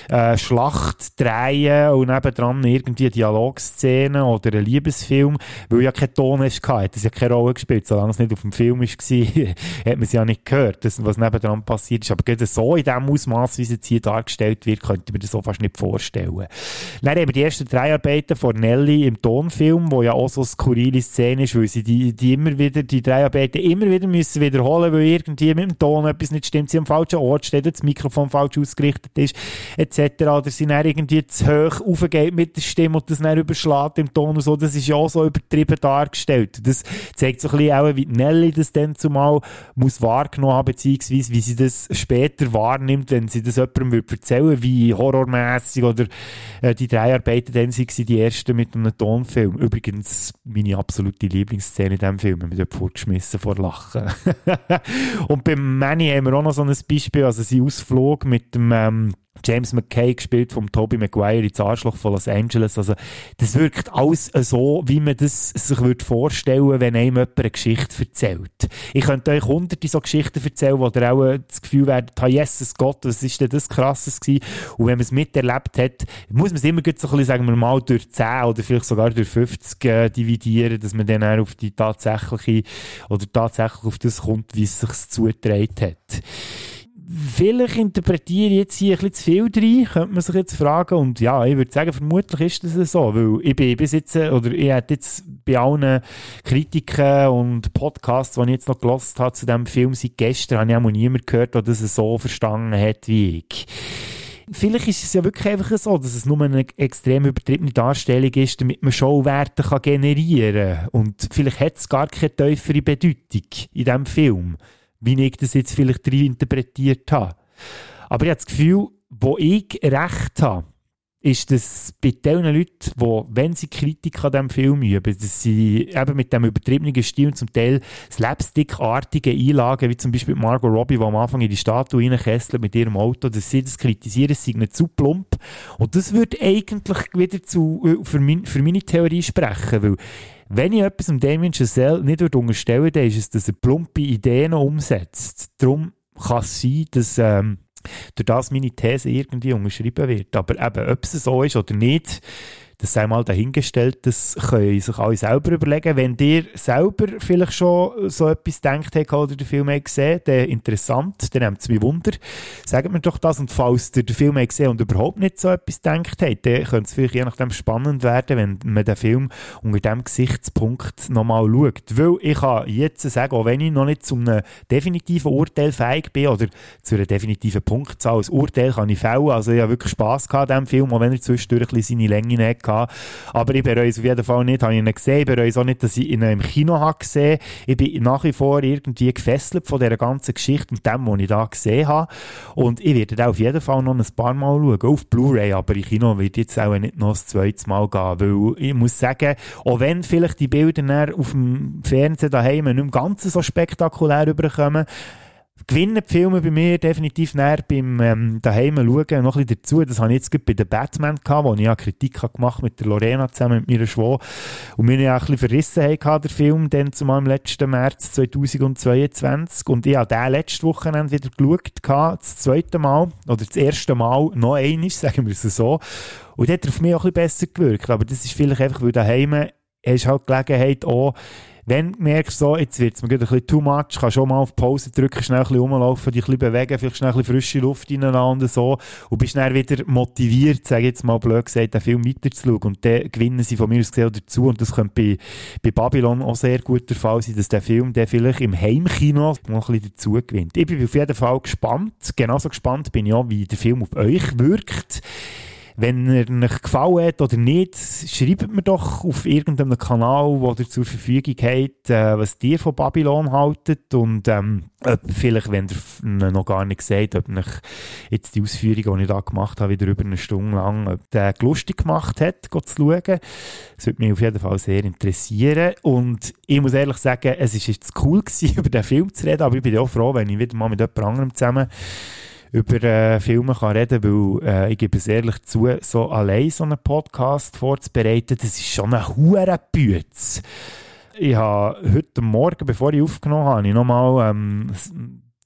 [SPEAKER 9] äh, Schlacht drehen und nebendran irgendwie Dialogszenen oder einen Liebesfilm, weil ja kein Ton hast, hat das ja keine Rolle gespielt, solange es nicht auf dem Film war, (laughs) hat man es ja nicht gehört, das, was nebendran passiert ist. Aber gerade so in dem Ausmaß, wie es hier dargestellt wird, könnte man das so fast nicht vorstellen. Dann eben die ersten drei Arbeiten von Nelly im Tonfilm, wo ja auch so eine skurrile Szene ist, weil sie die, die immer wieder, die drei Arbeiten immer wieder müssen wiederholen, weil irgendwie mit dem Ton etwas nicht stimmt, sie am falschen Ort steht, das Mikrofon falsch ausgerichtet ist, etc. Oder sie dann irgendwie zu hoch aufgeht mit der Stimme und das dann überschlägt im Ton und so. Das ist ja auch so übertrieben dargestellt. Das zeigt so ein bisschen auch, wie Nelly das dann zumal muss wahrgenommen haben, beziehungsweise wie sie das später wahrnimmt, wenn sie das jemandem erzählen wie horrormäßig oder äh, die drei Arbeiten, dann sie die ersten mit einem Tonfilm. Übrigens meine absolute Lieblingsszene in diesem Film, wir dort vorgeschmissen vor Lachen. (laughs) Und beim Manny haben wir auch noch so ein Beispiel, also sein Ausflug mit dem ähm, James McKay gespielt vom Tobey Maguire ins Arschloch von Los Angeles. Also, das wirkt alles so, wie man das sich würde vorstellen wenn einem jemand eine Geschichte erzählt. Ich könnte euch hunderte so Geschichten erzählen, wo ihr auch das Gefühl werdet, ha, Jesus Gott, was ist denn das Krasses gewesen? Und wenn man es miterlebt hat, muss man es immer so ein bisschen, sagen wir mal, durch 10 oder vielleicht sogar durch 50 äh, dividieren, dass man dann auf die tatsächliche oder tatsächlich auf das kommt, wie es sich zugetragen hat vielleicht interpretiere ich jetzt hier ein bisschen zu viel rein, könnte man sich jetzt fragen. Und ja, ich würde sagen, vermutlich ist das so, weil ich bin bis jetzt, oder ich hätte jetzt bei allen Kritiken und Podcasts, die ich jetzt noch gelost habe zu diesem Film seit gestern, habe ich auch niemand gehört, der das so verstanden hat wie ich. Vielleicht ist es ja wirklich einfach so, dass es nur eine extrem übertriebene Darstellung ist, damit man Showwerte kann generieren kann. Und vielleicht hat es gar keine tiefere Bedeutung in diesem Film wie ich das jetzt vielleicht rein interpretiert habe. Aber ich habe das Gefühl, wo ich recht habe, ist, dass bei den Leuten, die, wenn sie Kritik an diesem Film üben, dass sie eben mit dem übertriebenen Stil und zum Teil slapstickartige Einlagen, wie zum Beispiel Margot Robbie, die am Anfang in die Statue reinkesselt mit ihrem Auto, dass sie das kritisieren, sie nicht zu plump. Und das würde eigentlich wieder zu, äh, für, mein, für meine Theorie sprechen, weil wenn ich etwas dem Damien Chazelle nicht unterstellen dann ist es, dass er plumpe Ideen umsetzt. Darum kann es sein, dass ähm, durch das meine These irgendwie unterschrieben wird. Aber eben, ob es so ist oder nicht, das sei mal dahingestellt, das können sich alle selber überlegen. Wenn ihr selber vielleicht schon so etwas denkt habt oder den Film gesehen dann interessant, dann nehmt es mich Wunder. Sagt mir doch das und falls ihr den Film gesehen und überhaupt nicht so etwas denkt habt, dann könnte es vielleicht je nachdem spannend werden, wenn man den Film unter diesem Gesichtspunkt nochmal schaut. Weil ich kann jetzt sagen, auch wenn ich noch nicht zu einem definitiven Urteil fähig bin oder zu einer definitiven Punktzahl, als Urteil kann ich fällen, also ich habe wirklich Spass gehabt an diesem Film, auch wenn er zwischendurch ein bisschen seine Länge hat Aber ich bereue es auf jeden Fall nicht. Habe ihn gesehen. Ich bereue es auch nicht, dass ich ihn im Kino habe gesehen. Ich bin nach wie vor irgendwie gefesselt von dieser ganzen Geschichte und dem, was ich da gesehen habe. Und ich werde da auf jeden Fall noch ein paar Mal schauen. Auf Blu-ray, aber im Kino wird jetzt auch nicht noch das zweite Mal gehen. Weil ich muss sagen, auch wenn vielleicht die Bilder auf dem Fernsehen daheim nicht im Ganzen so spektakulär überkommen, gewinnen die Filme bei mir definitiv näher beim ähm, daheim schauen. Noch ein bisschen dazu, das habe ich jetzt bei den Batman gehabt, wo ich ja Kritik habe gemacht mit der Lorena zusammen mit meiner Schwester und wir ja ein bisschen verrissen haben, der Film, dann zumal im letzten März 2022 und ich habe den letzte Wochenende wieder geschaut, das zweite Mal oder das erste Mal noch einmal, sagen wir es so. Und das hat auf mich auch ein bisschen besser gewirkt, aber das ist vielleicht einfach, weil daheim hast halt Gelegenheit auch Wenn du merkst, so, jetzt wird es mir ein bisschen too much, kannst schon mal auf Pause drücken, schnell ein bisschen rumlaufen, dich ein bisschen bewegen, vielleicht schnell ein bisschen frische Luft und so. Und bist dann wieder motiviert, sage jetzt mal blöd gesagt, den Film weiterzuschauen. Und dann gewinnen sie von mir aus gesehen dazu. Und das könnte bei, bei Babylon auch sehr gut der Fall sein, dass der Film der vielleicht im Heimkino noch ein bisschen dazu gewinnt. Ich bin auf jeden Fall gespannt. Genauso gespannt bin ich auch, wie der Film auf euch wirkt. Wenn er euch gefallen hat oder nicht, schreibt mir doch auf irgendeinem Kanal, wo ihr zur Verfügung habt, äh, was ihr von Babylon haltet und ähm, ob vielleicht, wenn ihr noch gar nicht seht, ob euch jetzt die Ausführungen, die ich da gemacht habe, wieder über eine Stunde lang, ob der lustig gemacht hat, zu schauen. Das würde mich auf jeden Fall sehr interessieren und ich muss ehrlich sagen, es ist jetzt cool (laughs) gewesen, über den Film zu reden, aber ich bin auch froh, wenn ich wieder mal mit jemand anderem zusammen über äh, Filme kann reden weil äh, ich gebe es ehrlich zu, so allein so einen Podcast vorzubereiten, das ist schon eine Bütze. Ich habe heute Morgen, bevor ich aufgenommen habe, ich nochmal ähm,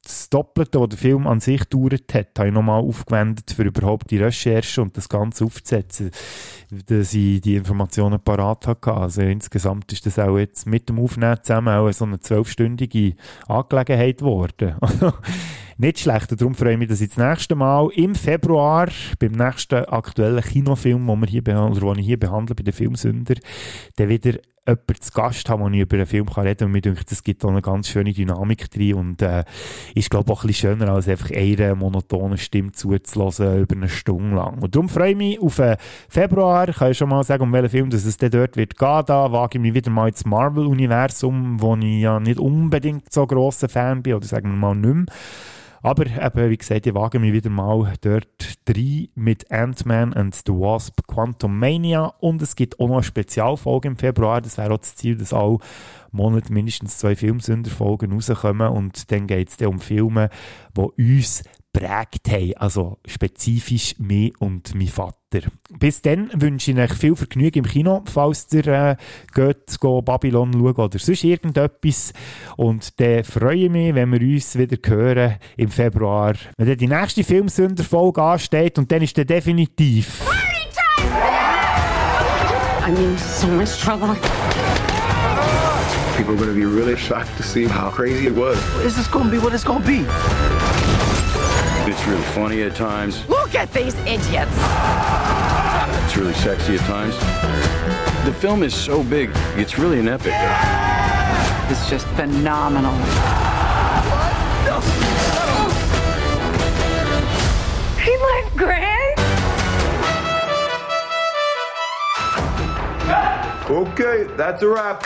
[SPEAKER 9] das Doppelte, was der Film an sich gedauert hat, habe ich nochmal aufgewendet, für überhaupt die Recherche und das Ganze aufzusetzen, dass ich die Informationen parat hatte. Also insgesamt ist das auch jetzt mit dem Aufnehmen zusammen auch so eine zwölfstündige Angelegenheit geworden. (laughs) nicht schlecht. Darum freue ich mich, dass ich das nächste Mal im Februar beim nächsten aktuellen Kinofilm, den, wir hier behandeln, oder den ich hier behandle bei den Filmsünder, dann wieder jemanden zu Gast haben, wo ich über einen Film reden kann. Und mir denke, das gibt auch eine ganz schöne Dynamik drin und äh, ist, glaube ich, auch ein bisschen schöner, als einfach eine monotone Stimme zuzulassen über eine Stunde lang. Und darum freue ich mich auf äh, Februar. Ich kann ich schon mal sagen, um welchen Film dass es dann dort wird gehen. Da wage ich mich wieder mal ins Marvel-Universum, wo ich ja nicht unbedingt so grosser Fan bin, oder sagen wir mal nicht mehr. Aber eben, wie gesagt, ich wage mich wieder mal dort rein mit Ant-Man and the Wasp Quantum Mania und es gibt auch noch eine Spezialfolge im Februar. Das wäre auch das Ziel, dass alle Monate mindestens zwei Filmsünderfolgen rauskommen und dann geht es um Filme, die uns geprägt haben. Also spezifisch mich und mein Vater. Bis dann wünsche ich euch viel Vergnügen im Kino, falls ihr äh, geht, go Babylon schauen oder sonst irgendetwas. Und dann freue ich mich, wenn wir uns wieder hören im Februar, wenn dann die nächste Filmsünderfolge ansteht und dann ist der definitiv...
[SPEAKER 17] I'm in so much trouble.
[SPEAKER 18] People are going to be really shocked to see how crazy it was.
[SPEAKER 14] Is this going to be what it's going to be?
[SPEAKER 2] It's really funny at times.
[SPEAKER 17] Look at these idiots!
[SPEAKER 2] It's really sexy at times. The film is so big, it's really an epic.
[SPEAKER 17] It's just phenomenal.
[SPEAKER 12] Ain't life grand?
[SPEAKER 18] Okay, that's a wrap.